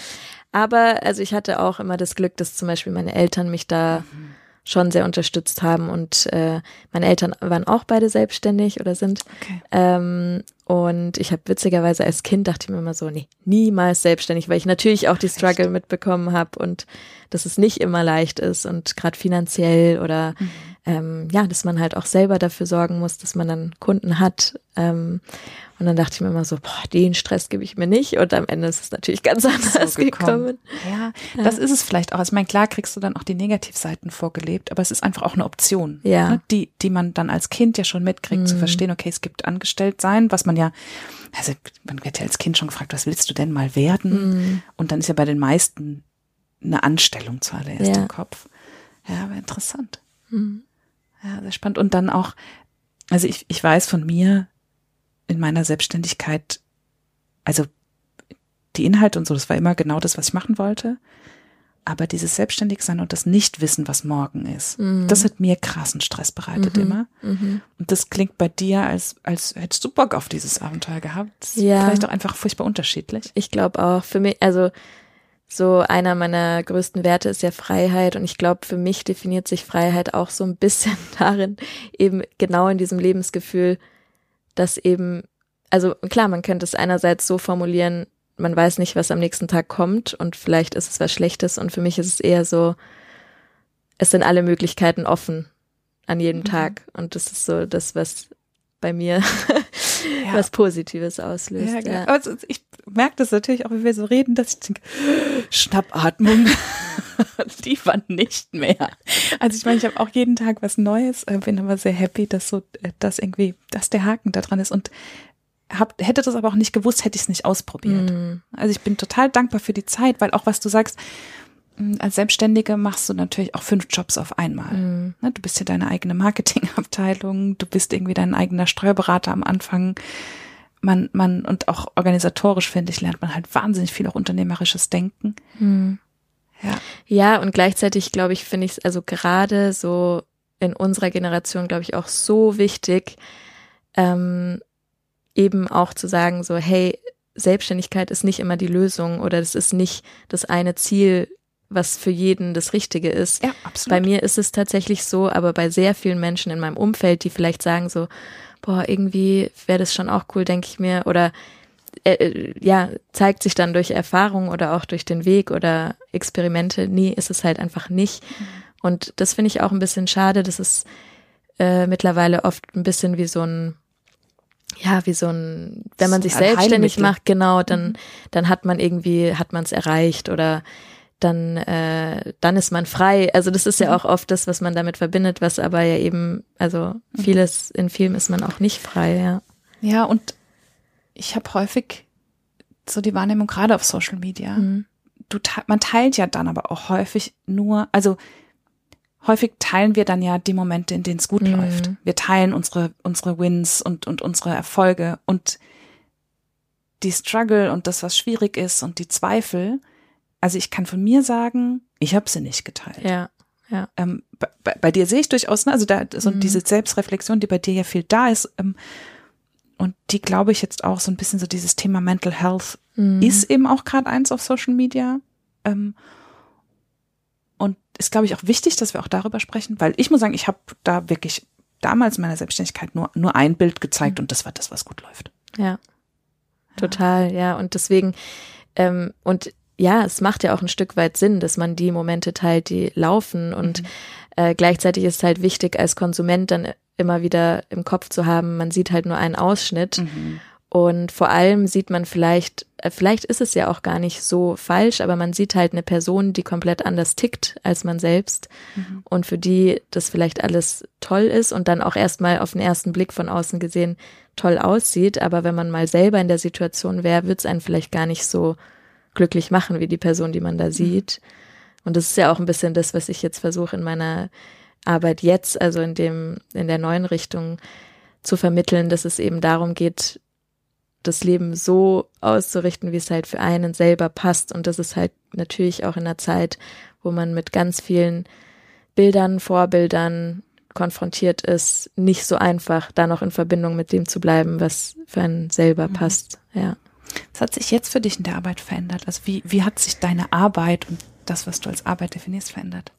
Aber also ich hatte auch immer das Glück, dass zum Beispiel meine Eltern mich da mhm. schon sehr unterstützt haben und äh, meine Eltern waren auch beide selbstständig oder sind. Okay. Ähm, und ich habe witzigerweise als Kind dachte ich mir immer so, nee, niemals selbstständig, weil ich natürlich auch die Struggle Echt? mitbekommen habe und dass es nicht immer leicht ist und gerade finanziell oder mhm. Ähm, ja, dass man halt auch selber dafür sorgen muss, dass man dann Kunden hat. Ähm, und dann dachte ich mir immer so, boah, den Stress gebe ich mir nicht. Und am Ende ist es natürlich ganz anders so gekommen. gekommen. Ja, ja, das ist es vielleicht auch. Also ich meine, klar kriegst du dann auch die Negativseiten vorgelebt, aber es ist einfach auch eine Option, ja. Ne? die, die man dann als Kind ja schon mitkriegt, mhm. zu verstehen, okay, es gibt angestellt sein, was man ja, also man wird ja als Kind schon gefragt, was willst du denn mal werden? Mhm. Und dann ist ja bei den meisten eine Anstellung zuallererst ja. im Kopf. Ja, aber interessant. Mhm. Ja, sehr spannend. Und dann auch, also ich, ich weiß von mir in meiner Selbstständigkeit, also die Inhalte und so, das war immer genau das, was ich machen wollte. Aber dieses Selbstständigsein und das Nichtwissen, was morgen ist, mhm. das hat mir krassen Stress bereitet mhm. immer. Mhm. Und das klingt bei dir, als, als hättest du Bock auf dieses Abenteuer gehabt. Das ja. Vielleicht auch einfach furchtbar unterschiedlich. Ich glaube auch. Für mich, also so einer meiner größten Werte ist ja Freiheit und ich glaube, für mich definiert sich Freiheit auch so ein bisschen darin, eben genau in diesem Lebensgefühl, dass eben, also klar, man könnte es einerseits so formulieren, man weiß nicht, was am nächsten Tag kommt und vielleicht ist es was Schlechtes und für mich ist es eher so, es sind alle Möglichkeiten offen an jedem mhm. Tag und das ist so das, was bei mir ja. was Positives auslöst. Ja, genau. ja. Also ich merke das natürlich auch, wie wir so reden, dass ich denke, Schnappatmung, die war nicht mehr. Also ich meine, ich habe auch jeden Tag was Neues, äh, bin aber sehr happy, dass so, äh, dass irgendwie, dass der Haken da dran ist und hab, hätte das aber auch nicht gewusst, hätte ich es nicht ausprobiert. Mm. Also ich bin total dankbar für die Zeit, weil auch was du sagst, als Selbstständige machst du natürlich auch fünf Jobs auf einmal. Ne, du bist ja deine eigene Marketingabteilung, du bist irgendwie dein eigener Steuerberater am Anfang. Man, man, und auch organisatorisch, finde ich, lernt man halt wahnsinnig viel auch unternehmerisches Denken. Mhm. Ja. ja, und gleichzeitig, glaube ich, finde ich es also gerade so in unserer Generation, glaube ich, auch so wichtig, ähm, eben auch zu sagen, so, hey, Selbstständigkeit ist nicht immer die Lösung oder das ist nicht das eine Ziel, was für jeden das Richtige ist. Ja, absolut. Bei mir ist es tatsächlich so, aber bei sehr vielen Menschen in meinem Umfeld, die vielleicht sagen so, boah, irgendwie wäre das schon auch cool, denke ich mir, oder äh, äh, ja, zeigt sich dann durch Erfahrung oder auch durch den Weg oder Experimente, nee, ist es halt einfach nicht. Mhm. Und das finde ich auch ein bisschen schade, das ist äh, mittlerweile oft ein bisschen wie so ein ja, wie so ein, wenn man sich selbstständig macht, genau, dann, mhm. dann hat man irgendwie, hat man es erreicht oder dann, äh, dann ist man frei. Also das ist ja mhm. auch oft das, was man damit verbindet, was aber ja eben, also mhm. vieles, in Filmen ist man auch nicht frei, ja. Ja, und ich habe häufig so die Wahrnehmung, gerade auf Social Media, mhm. du, man teilt ja dann aber auch häufig nur, also häufig teilen wir dann ja die Momente, in denen es gut mhm. läuft. Wir teilen unsere, unsere Wins und, und unsere Erfolge und die Struggle und das, was schwierig ist und die Zweifel. Also ich kann von mir sagen, ich habe sie nicht geteilt. Ja, ja. Ähm, bei, bei, dir sehe ich durchaus, ne, also da so mhm. diese Selbstreflexion, die bei dir ja viel da ist. Ähm, und die glaube ich jetzt auch so ein bisschen so dieses Thema Mental Health mhm. ist eben auch gerade eins auf Social Media. Ähm, und ist, glaube ich, auch wichtig, dass wir auch darüber sprechen, weil ich muss sagen, ich habe da wirklich damals in meiner Selbstständigkeit nur, nur ein Bild gezeigt mhm. und das war das, was gut läuft. Ja, total, ja. Und deswegen, ähm, und ja, es macht ja auch ein Stück weit Sinn, dass man die Momente teilt, die laufen und mhm. äh, gleichzeitig ist es halt wichtig, als Konsument dann immer wieder im Kopf zu haben, man sieht halt nur einen Ausschnitt mhm. Und vor allem sieht man vielleicht, äh, vielleicht ist es ja auch gar nicht so falsch, aber man sieht halt eine Person, die komplett anders tickt als man selbst mhm. und für die das vielleicht alles toll ist und dann auch erstmal auf den ersten Blick von außen gesehen toll aussieht. Aber wenn man mal selber in der Situation wäre, wird es einen vielleicht gar nicht so glücklich machen wie die Person, die man da mhm. sieht. Und das ist ja auch ein bisschen das, was ich jetzt versuche in meiner Arbeit jetzt, also in dem, in der neuen Richtung zu vermitteln, dass es eben darum geht, das Leben so auszurichten, wie es halt für einen selber passt. Und das ist halt natürlich auch in einer Zeit, wo man mit ganz vielen Bildern, Vorbildern konfrontiert ist, nicht so einfach, da noch in Verbindung mit dem zu bleiben, was für einen selber mhm. passt. Ja. Was hat sich jetzt für dich in der Arbeit verändert? Also wie, wie hat sich deine Arbeit und das, was du als Arbeit definierst, verändert?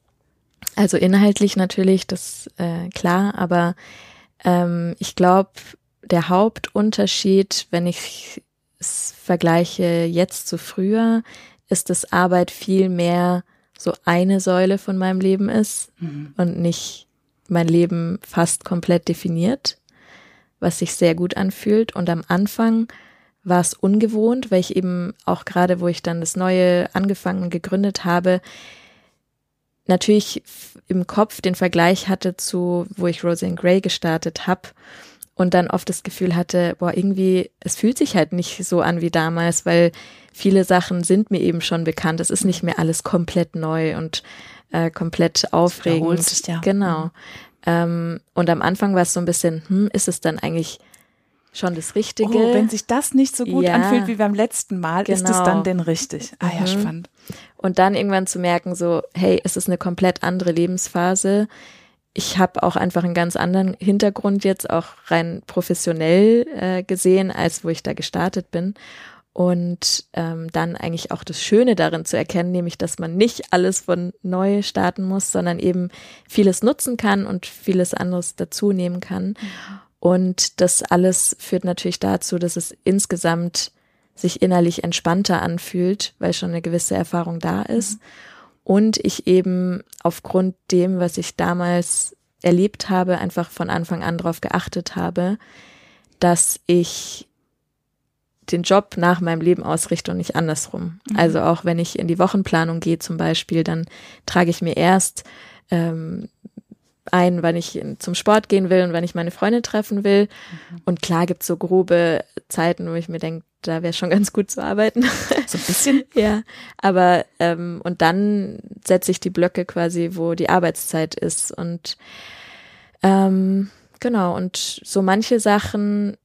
Also inhaltlich natürlich, das äh, klar, aber ähm, ich glaube, der Hauptunterschied, wenn ich es vergleiche jetzt zu früher, ist, dass Arbeit viel mehr so eine Säule von meinem Leben ist mhm. und nicht mein Leben fast komplett definiert, was sich sehr gut anfühlt. Und am Anfang war es ungewohnt, weil ich eben auch gerade, wo ich dann das Neue angefangen und gegründet habe, natürlich im Kopf den Vergleich hatte zu, wo ich Roseanne Gray gestartet habe und dann oft das Gefühl hatte, boah, irgendwie, es fühlt sich halt nicht so an wie damals, weil viele Sachen sind mir eben schon bekannt. Es ist nicht mehr alles komplett neu und äh, komplett aufregend. Sich, ja. Genau. Mhm. Ähm, und am Anfang war es so ein bisschen, hm, ist es dann eigentlich schon das Richtige? Oh, wenn sich das nicht so gut ja. anfühlt wie beim letzten Mal, genau. ist es dann denn richtig? Ah ja, mhm. spannend. Und dann irgendwann zu merken, so, hey, es ist eine komplett andere Lebensphase ich habe auch einfach einen ganz anderen Hintergrund jetzt auch rein professionell äh, gesehen, als wo ich da gestartet bin. Und ähm, dann eigentlich auch das Schöne darin zu erkennen, nämlich, dass man nicht alles von neu starten muss, sondern eben vieles nutzen kann und vieles anderes dazu nehmen kann. Mhm. Und das alles führt natürlich dazu, dass es insgesamt sich innerlich entspannter anfühlt, weil schon eine gewisse Erfahrung da ist. Mhm und ich eben aufgrund dem, was ich damals erlebt habe, einfach von Anfang an darauf geachtet habe, dass ich den Job nach meinem Leben ausrichte und nicht andersrum. Mhm. Also auch wenn ich in die Wochenplanung gehe zum Beispiel, dann trage ich mir erst ähm, ein, wann ich zum Sport gehen will und wann ich meine Freunde treffen will. Mhm. Und klar gibt's so grobe Zeiten, wo ich mir denke, da wäre schon ganz gut zu arbeiten. So ein bisschen. ja. Aber ähm, und dann setze ich die Blöcke quasi, wo die Arbeitszeit ist. Und ähm, genau, und so manche Sachen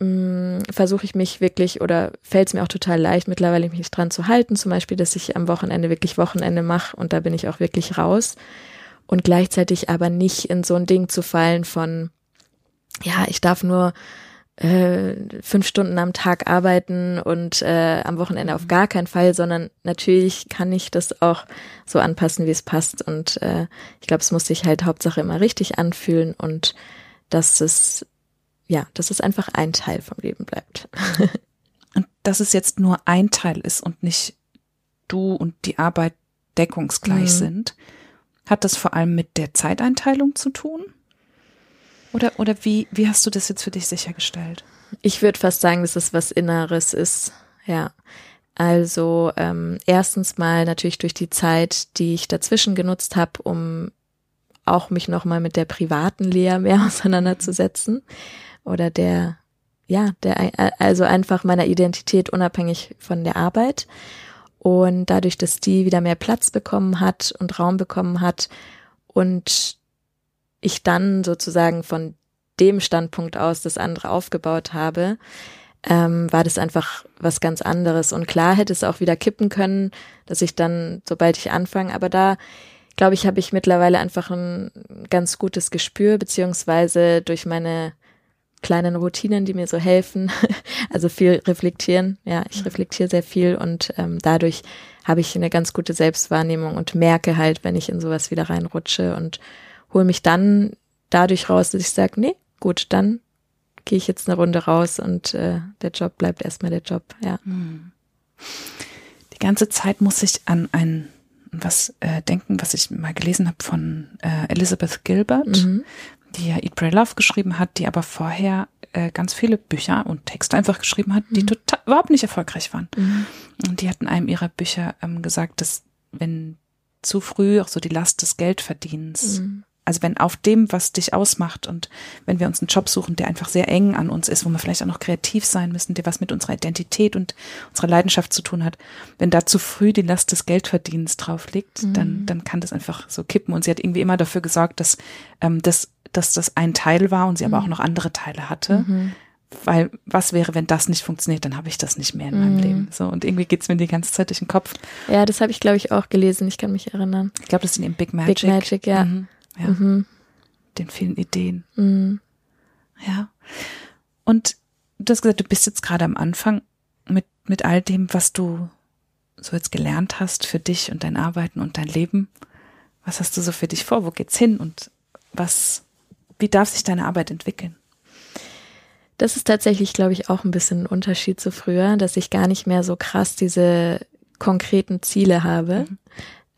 mm, versuche ich mich wirklich oder fällt es mir auch total leicht, mittlerweile mich dran zu halten. Zum Beispiel, dass ich am Wochenende wirklich Wochenende mache und da bin ich auch wirklich raus. Und gleichzeitig aber nicht in so ein Ding zu fallen von, ja, ich darf nur äh, fünf Stunden am Tag arbeiten und äh, am Wochenende auf mhm. gar keinen Fall, sondern natürlich kann ich das auch so anpassen, wie es passt. Und äh, ich glaube, es muss sich halt Hauptsache immer richtig anfühlen und dass es, ja, dass es einfach ein Teil vom Leben bleibt. und dass es jetzt nur ein Teil ist und nicht du und die Arbeit deckungsgleich mhm. sind, hat das vor allem mit der Zeiteinteilung zu tun? Oder, oder wie, wie hast du das jetzt für dich sichergestellt? Ich würde fast sagen, dass es was Inneres ist, ja. Also ähm, erstens mal natürlich durch die Zeit, die ich dazwischen genutzt habe, um auch mich nochmal mit der privaten Lehre mehr auseinanderzusetzen oder der, ja, der, also einfach meiner Identität unabhängig von der Arbeit. Und dadurch, dass die wieder mehr Platz bekommen hat und Raum bekommen hat und ich dann sozusagen von dem Standpunkt aus das andere aufgebaut habe, ähm, war das einfach was ganz anderes. Und klar hätte es auch wieder kippen können, dass ich dann, sobald ich anfange, aber da glaube ich, habe ich mittlerweile einfach ein ganz gutes Gespür, beziehungsweise durch meine kleinen Routinen, die mir so helfen, also viel reflektieren. Ja, ich reflektiere sehr viel und ähm, dadurch habe ich eine ganz gute Selbstwahrnehmung und merke halt, wenn ich in sowas wieder reinrutsche und hole mich dann dadurch raus, dass ich sage, nee, gut, dann gehe ich jetzt eine Runde raus und äh, der Job bleibt erstmal der Job, ja. Hm. Die ganze Zeit muss ich an ein was äh, denken, was ich mal gelesen habe von äh, Elizabeth Gilbert, mhm. Die ja Eat, Pray, Love geschrieben hat, die aber vorher äh, ganz viele Bücher und Texte einfach geschrieben hat, die mhm. total überhaupt nicht erfolgreich waren. Mhm. Und die hat in einem ihrer Bücher ähm, gesagt, dass wenn zu früh auch so die Last des Geldverdienens mhm also wenn auf dem, was dich ausmacht und wenn wir uns einen Job suchen, der einfach sehr eng an uns ist, wo wir vielleicht auch noch kreativ sein müssen, der was mit unserer Identität und unserer Leidenschaft zu tun hat, wenn da zu früh die Last des Geldverdienens drauf liegt, mhm. dann, dann kann das einfach so kippen. Und sie hat irgendwie immer dafür gesorgt, dass, ähm, dass, dass das ein Teil war und sie mhm. aber auch noch andere Teile hatte. Mhm. Weil was wäre, wenn das nicht funktioniert, dann habe ich das nicht mehr in meinem mhm. Leben. So und irgendwie geht's mir die ganze Zeit durch den Kopf. Ja, das habe ich glaube ich auch gelesen. Ich kann mich erinnern. Ich glaube, das ist in dem Big Magic. Big Magic, ja. Mhm ja. Mhm. Den vielen Ideen. Mhm. Ja. Und du hast gesagt, du bist jetzt gerade am Anfang mit, mit all dem, was du so jetzt gelernt hast für dich und dein Arbeiten und dein Leben. Was hast du so für dich vor? Wo geht's hin? Und was, wie darf sich deine Arbeit entwickeln? Das ist tatsächlich, glaube ich, auch ein bisschen ein Unterschied zu früher, dass ich gar nicht mehr so krass diese konkreten Ziele habe. Mhm.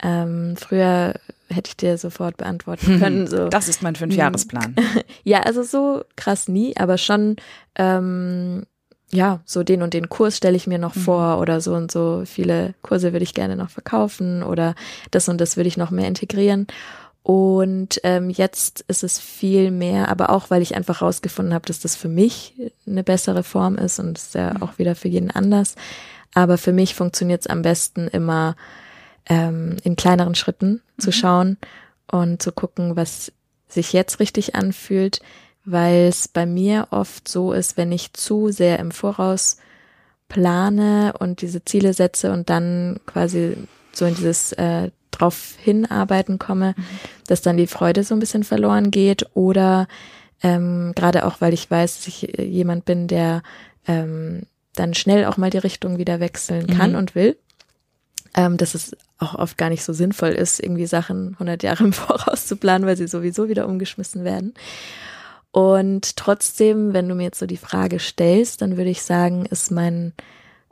Ähm, früher hätte ich dir sofort beantworten können. So. Das ist mein Fünfjahresplan. ja, also so krass nie, aber schon, ähm, ja, so den und den Kurs stelle ich mir noch mhm. vor oder so und so viele Kurse würde ich gerne noch verkaufen oder das und das würde ich noch mehr integrieren. Und ähm, jetzt ist es viel mehr, aber auch weil ich einfach rausgefunden habe, dass das für mich eine bessere Form ist und ist ja mhm. auch wieder für jeden anders. Aber für mich funktioniert es am besten immer ähm, in kleineren Schritten mhm. zu schauen und zu gucken, was sich jetzt richtig anfühlt, weil es bei mir oft so ist, wenn ich zu sehr im Voraus plane und diese Ziele setze und dann quasi so in dieses äh, drauf hinarbeiten komme, mhm. dass dann die Freude so ein bisschen verloren geht oder ähm, gerade auch, weil ich weiß, dass ich jemand bin, der ähm, dann schnell auch mal die Richtung wieder wechseln kann mhm. und will ähm, dass es auch oft gar nicht so sinnvoll ist, irgendwie Sachen 100 Jahre im Voraus zu planen, weil sie sowieso wieder umgeschmissen werden. Und trotzdem, wenn du mir jetzt so die Frage stellst, dann würde ich sagen, ist mein,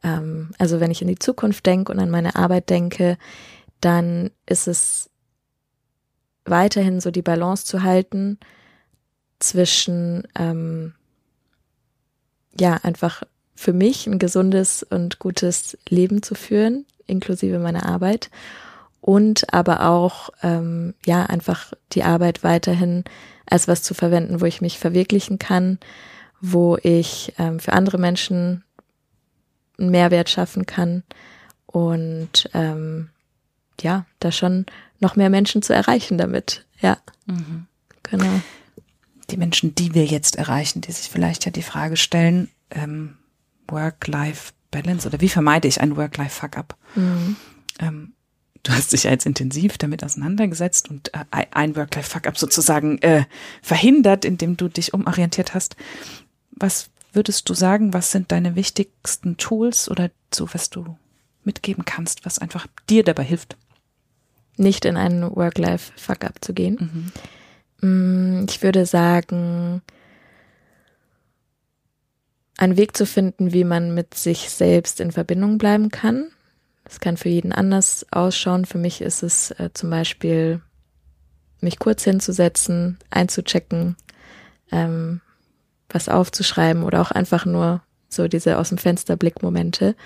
ähm, also wenn ich in die Zukunft denke und an meine Arbeit denke, dann ist es weiterhin so die Balance zu halten zwischen, ähm, ja, einfach für mich ein gesundes und gutes Leben zu führen, inklusive meiner Arbeit. Und aber auch ähm, ja einfach die Arbeit weiterhin als was zu verwenden, wo ich mich verwirklichen kann, wo ich ähm, für andere Menschen einen Mehrwert schaffen kann. Und ähm, ja, da schon noch mehr Menschen zu erreichen damit. Ja, Mhm. genau. Die Menschen, die wir jetzt erreichen, die sich vielleicht ja die Frage stellen, ähm, Work-Life-Balance oder wie vermeide ich ein Work-Life-Fuck-up? Mhm. Ähm, du hast dich ja jetzt intensiv damit auseinandergesetzt und äh, ein Work-Life-Fuck-up sozusagen äh, verhindert, indem du dich umorientiert hast. Was würdest du sagen, was sind deine wichtigsten Tools oder so, was du mitgeben kannst, was einfach dir dabei hilft? Nicht in einen Work-Life-Fuck-up zu gehen. Mm, Ich würde sagen, einen Weg zu finden, wie man mit sich selbst in Verbindung bleiben kann. Das kann für jeden anders ausschauen. Für mich ist es äh, zum Beispiel, mich kurz hinzusetzen, einzuchecken, ähm, was aufzuschreiben oder auch einfach nur so diese aus dem Fenster Blickmomente.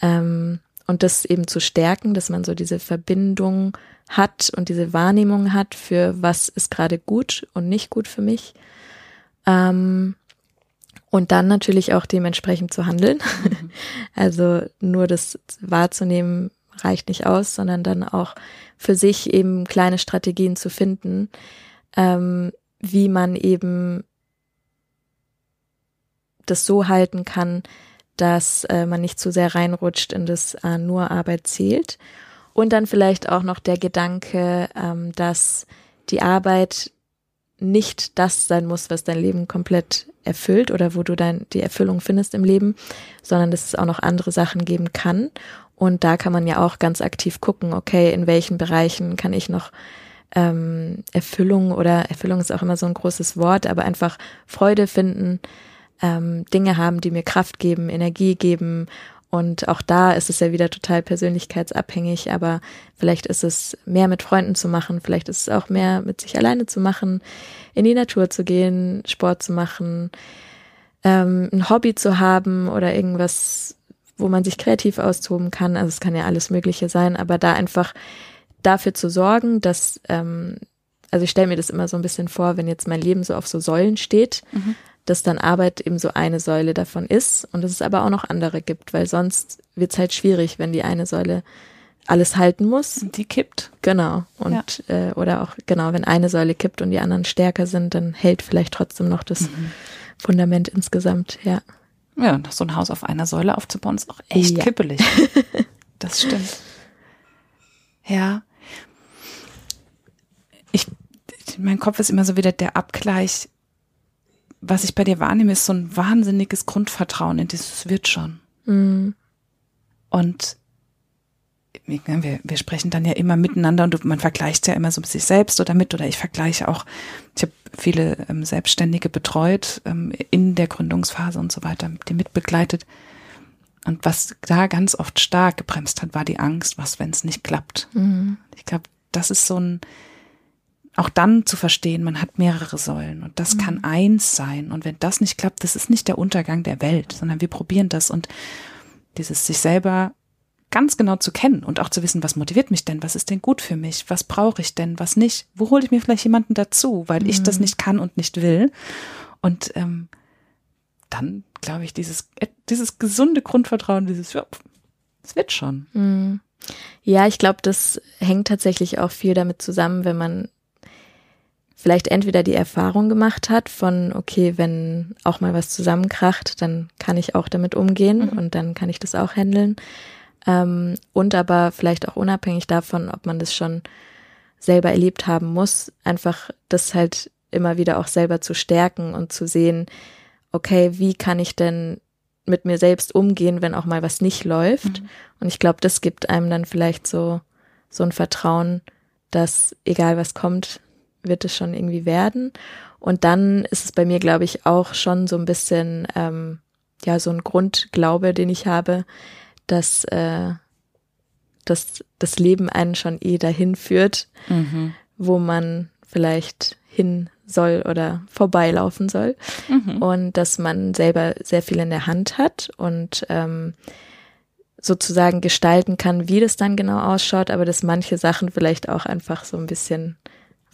Ähm, und das eben zu stärken, dass man so diese Verbindung hat und diese Wahrnehmung hat für was ist gerade gut und nicht gut für mich. Ähm, und dann natürlich auch dementsprechend zu handeln. Also nur das wahrzunehmen reicht nicht aus, sondern dann auch für sich eben kleine Strategien zu finden, ähm, wie man eben das so halten kann, dass äh, man nicht zu sehr reinrutscht in das äh, nur Arbeit zählt. Und dann vielleicht auch noch der Gedanke, ähm, dass die Arbeit nicht das sein muss, was dein Leben komplett erfüllt oder wo du dann die Erfüllung findest im Leben, sondern dass es auch noch andere Sachen geben kann. Und da kann man ja auch ganz aktiv gucken, okay, in welchen Bereichen kann ich noch ähm, Erfüllung oder Erfüllung ist auch immer so ein großes Wort, aber einfach Freude finden, ähm, Dinge haben, die mir Kraft geben, Energie geben. Und auch da ist es ja wieder total persönlichkeitsabhängig, aber vielleicht ist es mehr mit Freunden zu machen, vielleicht ist es auch mehr mit sich alleine zu machen, in die Natur zu gehen, Sport zu machen, ähm, ein Hobby zu haben oder irgendwas, wo man sich kreativ austoben kann. Also es kann ja alles Mögliche sein, aber da einfach dafür zu sorgen, dass, ähm, also ich stelle mir das immer so ein bisschen vor, wenn jetzt mein Leben so auf so Säulen steht, dass dann Arbeit eben so eine Säule davon ist und dass es aber auch noch andere gibt, weil sonst wird es halt schwierig, wenn die eine Säule alles halten muss. Und die kippt. Genau. Und äh, oder auch, genau, wenn eine Säule kippt und die anderen stärker sind, dann hält vielleicht trotzdem noch das Fundament insgesamt, ja. Ja, so ein Haus auf einer Säule aufzubauen, ist auch echt Ja. kippelig. Das stimmt. Ja. Ich, mein Kopf ist immer so wieder der Abgleich. Was ich bei dir wahrnehme, ist so ein wahnsinniges Grundvertrauen in dieses wird schon. Mhm. Und wir, wir sprechen dann ja immer miteinander und man vergleicht ja immer so mit sich selbst oder mit, oder ich vergleiche auch, ich habe viele ähm, Selbstständige betreut ähm, in der Gründungsphase und so weiter, die mitbegleitet. Und was da ganz oft stark gebremst hat, war die Angst, was, wenn es nicht klappt. Mhm. Ich glaube, das ist so ein, auch dann zu verstehen, man hat mehrere Säulen und das kann eins sein. Und wenn das nicht klappt, das ist nicht der Untergang der Welt, sondern wir probieren das und dieses sich selber ganz genau zu kennen und auch zu wissen, was motiviert mich denn, was ist denn gut für mich, was brauche ich denn, was nicht, wo hole ich mir vielleicht jemanden dazu, weil ich das nicht kann und nicht will. Und ähm, dann glaube ich, dieses, äh, dieses gesunde Grundvertrauen, dieses, ja, es wird schon. Mhm. Ja, ich glaube, das hängt tatsächlich auch viel damit zusammen, wenn man vielleicht entweder die Erfahrung gemacht hat von, okay, wenn auch mal was zusammenkracht, dann kann ich auch damit umgehen und dann kann ich das auch handeln. Ähm, und aber vielleicht auch unabhängig davon, ob man das schon selber erlebt haben muss, einfach das halt immer wieder auch selber zu stärken und zu sehen, okay, wie kann ich denn mit mir selbst umgehen, wenn auch mal was nicht läuft? Und ich glaube, das gibt einem dann vielleicht so, so ein Vertrauen, dass egal was kommt, wird es schon irgendwie werden. Und dann ist es bei mir, glaube ich, auch schon so ein bisschen, ähm, ja, so ein Grundglaube, den ich habe, dass, äh, dass das Leben einen schon eh dahin führt, wo man vielleicht hin soll oder vorbeilaufen soll. Und dass man selber sehr viel in der Hand hat und ähm, sozusagen gestalten kann, wie das dann genau ausschaut, aber dass manche Sachen vielleicht auch einfach so ein bisschen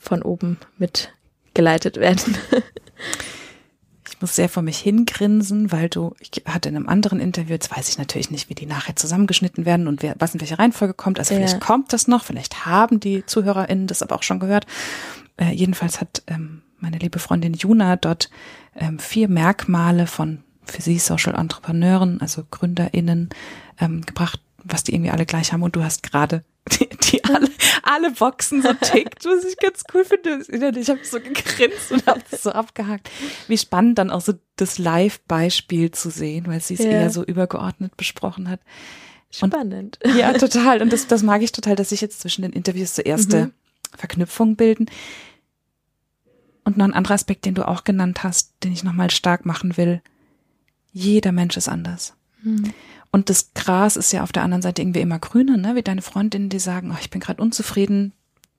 von oben mitgeleitet werden. Ich muss sehr vor mich hingrinsen, weil du, ich hatte in einem anderen Interview, jetzt weiß ich natürlich nicht, wie die nachher zusammengeschnitten werden und wer, was in welche Reihenfolge kommt. Also vielleicht kommt das noch, vielleicht haben die ZuhörerInnen das aber auch schon gehört. Äh, jedenfalls hat ähm, meine liebe Freundin Juna dort ähm, vier Merkmale von für sie Social Entrepreneuren, also GründerInnen, ähm, gebracht, was die irgendwie alle gleich haben. Und du hast gerade die, die alle, alle Boxen so tickt, was ich ganz cool finde. Ich habe so gegrinst und habe so abgehakt. Wie spannend dann auch so das Live-Beispiel zu sehen, weil sie es ja. eher so übergeordnet besprochen hat. Spannend. Und, ja, total. Und das, das mag ich total, dass sich jetzt zwischen den Interviews so erste mhm. Verknüpfungen bilden. Und noch ein anderer Aspekt, den du auch genannt hast, den ich nochmal stark machen will. Jeder Mensch ist anders. Mhm. Und das Gras ist ja auf der anderen Seite irgendwie immer grüner, ne? wie deine Freundinnen, die sagen, oh, ich bin gerade unzufrieden,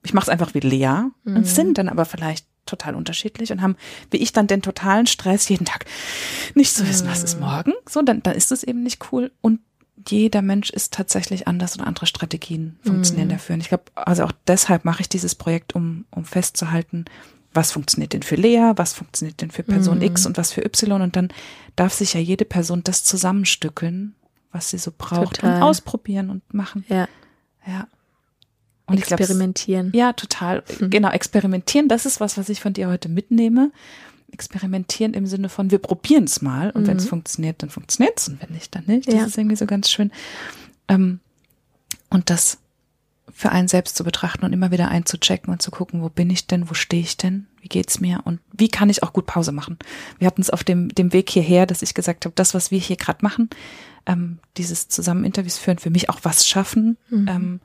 ich mache es einfach wie Lea mhm. und sind dann aber vielleicht total unterschiedlich und haben, wie ich dann den totalen Stress jeden Tag nicht zu wissen, mhm. was ist mhm. morgen. So, dann, dann ist es eben nicht cool. Und jeder Mensch ist tatsächlich anders und andere Strategien funktionieren mhm. dafür. Und ich glaube, also auch deshalb mache ich dieses Projekt, um, um festzuhalten, was funktioniert denn für Lea, was funktioniert denn für Person mhm. X und was für Y. Und dann darf sich ja jede Person das zusammenstückeln, was sie so braucht total. und ausprobieren und machen. Ja. Ja. Und experimentieren. ja, total. Mhm. Genau, experimentieren, das ist was, was ich von dir heute mitnehme. Experimentieren im Sinne von, wir probieren es mal und mhm. wenn es funktioniert, dann funktioniert es und wenn nicht, dann nicht. Das ja. ist irgendwie so ganz schön. Ähm, und das für einen selbst zu betrachten und immer wieder einzuchecken und zu gucken, wo bin ich denn, wo stehe ich denn, wie geht's mir und wie kann ich auch gut Pause machen. Wir hatten es auf dem, dem Weg hierher, dass ich gesagt habe, das, was wir hier gerade machen, ähm, dieses zusammen Interviews führen, für mich auch was schaffen, mhm. ähm,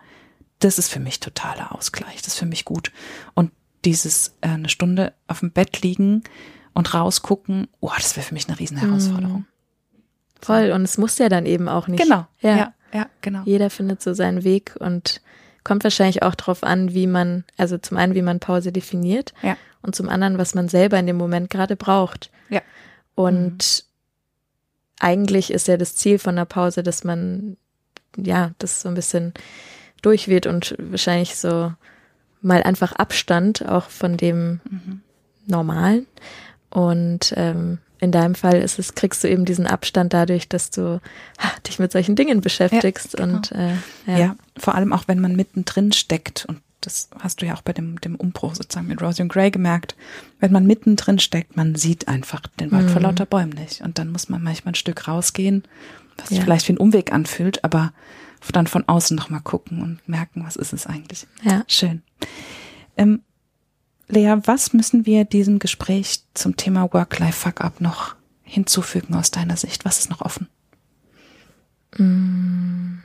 das ist für mich totaler Ausgleich, das ist für mich gut. Und dieses äh, eine Stunde auf dem Bett liegen und rausgucken, oh, das wäre für mich eine Riesenherausforderung. Mhm. Voll, und es muss ja dann eben auch nicht. Genau, ja, ja, ja genau. Jeder findet so seinen Weg und kommt wahrscheinlich auch drauf an, wie man, also zum einen, wie man Pause definiert ja. und zum anderen, was man selber in dem Moment gerade braucht. Ja. Und eigentlich ist ja das Ziel von der Pause, dass man ja das so ein bisschen durch wird und wahrscheinlich so mal einfach Abstand auch von dem mhm. Normalen. Und ähm, in deinem Fall ist es, kriegst du eben diesen Abstand dadurch, dass du ha, dich mit solchen Dingen beschäftigst ja, genau. und äh, ja. ja. vor allem auch wenn man mittendrin steckt und das hast du ja auch bei dem, dem Umbruch sozusagen mit Rosie und Gray gemerkt, wenn man mittendrin steckt, man sieht einfach den Wald mhm. vor lauter Bäumen nicht. Und dann muss man manchmal ein Stück rausgehen, was sich ja. vielleicht wie ein Umweg anfühlt, aber dann von außen nochmal gucken und merken, was ist es eigentlich. Ja. Schön. Ähm, Lea, was müssen wir diesem Gespräch zum Thema Work-Life-Fuck-Up noch hinzufügen aus deiner Sicht? Was ist noch offen? Mm.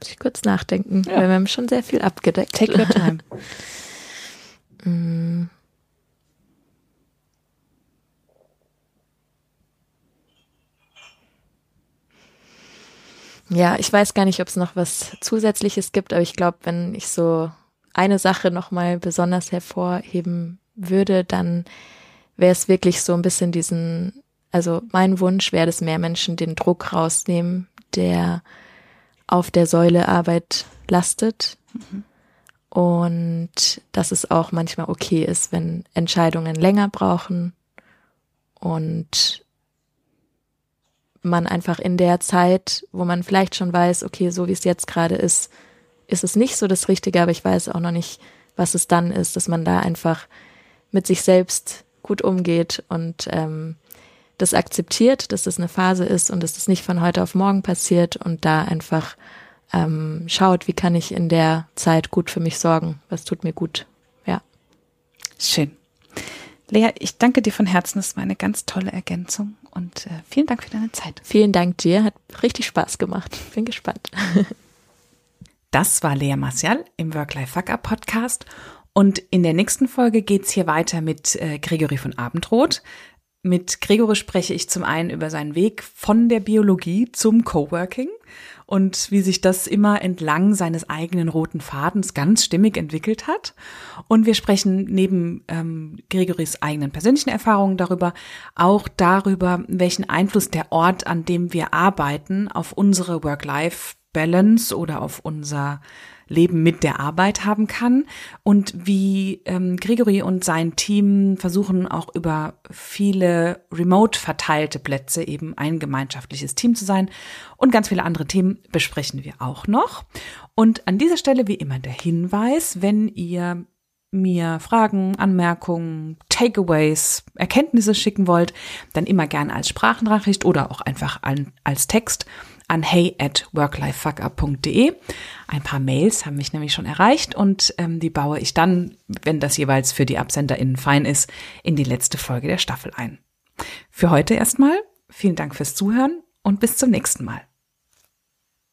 Muss ich kurz nachdenken, ja. weil wir haben schon sehr viel abgedeckt. Take your time. mm. Ja, ich weiß gar nicht, ob es noch was Zusätzliches gibt, aber ich glaube, wenn ich so eine Sache nochmal besonders hervorheben würde, dann wäre es wirklich so ein bisschen diesen, also mein Wunsch wäre, dass mehr Menschen den Druck rausnehmen, der auf der Säule Arbeit lastet. Mhm. Und dass es auch manchmal okay ist, wenn Entscheidungen länger brauchen und man einfach in der Zeit, wo man vielleicht schon weiß, okay, so wie es jetzt gerade ist, ist es nicht so das Richtige, aber ich weiß auch noch nicht, was es dann ist, dass man da einfach mit sich selbst gut umgeht und ähm, das akzeptiert, dass das eine Phase ist und dass das nicht von heute auf morgen passiert und da einfach ähm, schaut, wie kann ich in der Zeit gut für mich sorgen, was tut mir gut. Ja. Schön. Lea, ich danke dir von Herzen. Das war eine ganz tolle Ergänzung und äh, vielen Dank für deine Zeit. Vielen Dank dir. Hat richtig Spaß gemacht. Bin gespannt. Das war Lea Martial im Work-Life-Fuck-Up Podcast. Und in der nächsten Folge geht's hier weiter mit äh, Gregory von Abendroth. Mit Gregory spreche ich zum einen über seinen Weg von der Biologie zum Coworking und wie sich das immer entlang seines eigenen roten Fadens ganz stimmig entwickelt hat. Und wir sprechen neben ähm, Gregorys eigenen persönlichen Erfahrungen darüber, auch darüber, welchen Einfluss der Ort, an dem wir arbeiten, auf unsere Work-Life Balance oder auf unser Leben mit der Arbeit haben kann. Und wie ähm, Gregory und sein Team versuchen auch über viele remote verteilte Plätze eben ein gemeinschaftliches Team zu sein. Und ganz viele andere Themen besprechen wir auch noch. Und an dieser Stelle wie immer der Hinweis, wenn ihr mir Fragen, Anmerkungen, Takeaways, Erkenntnisse schicken wollt, dann immer gern als Sprachnachricht oder auch einfach als Text an hey at worklifefuckup.de. Ein paar Mails haben mich nämlich schon erreicht und ähm, die baue ich dann, wenn das jeweils für die AbsenderInnen fein ist, in die letzte Folge der Staffel ein. Für heute erstmal vielen Dank fürs Zuhören und bis zum nächsten Mal.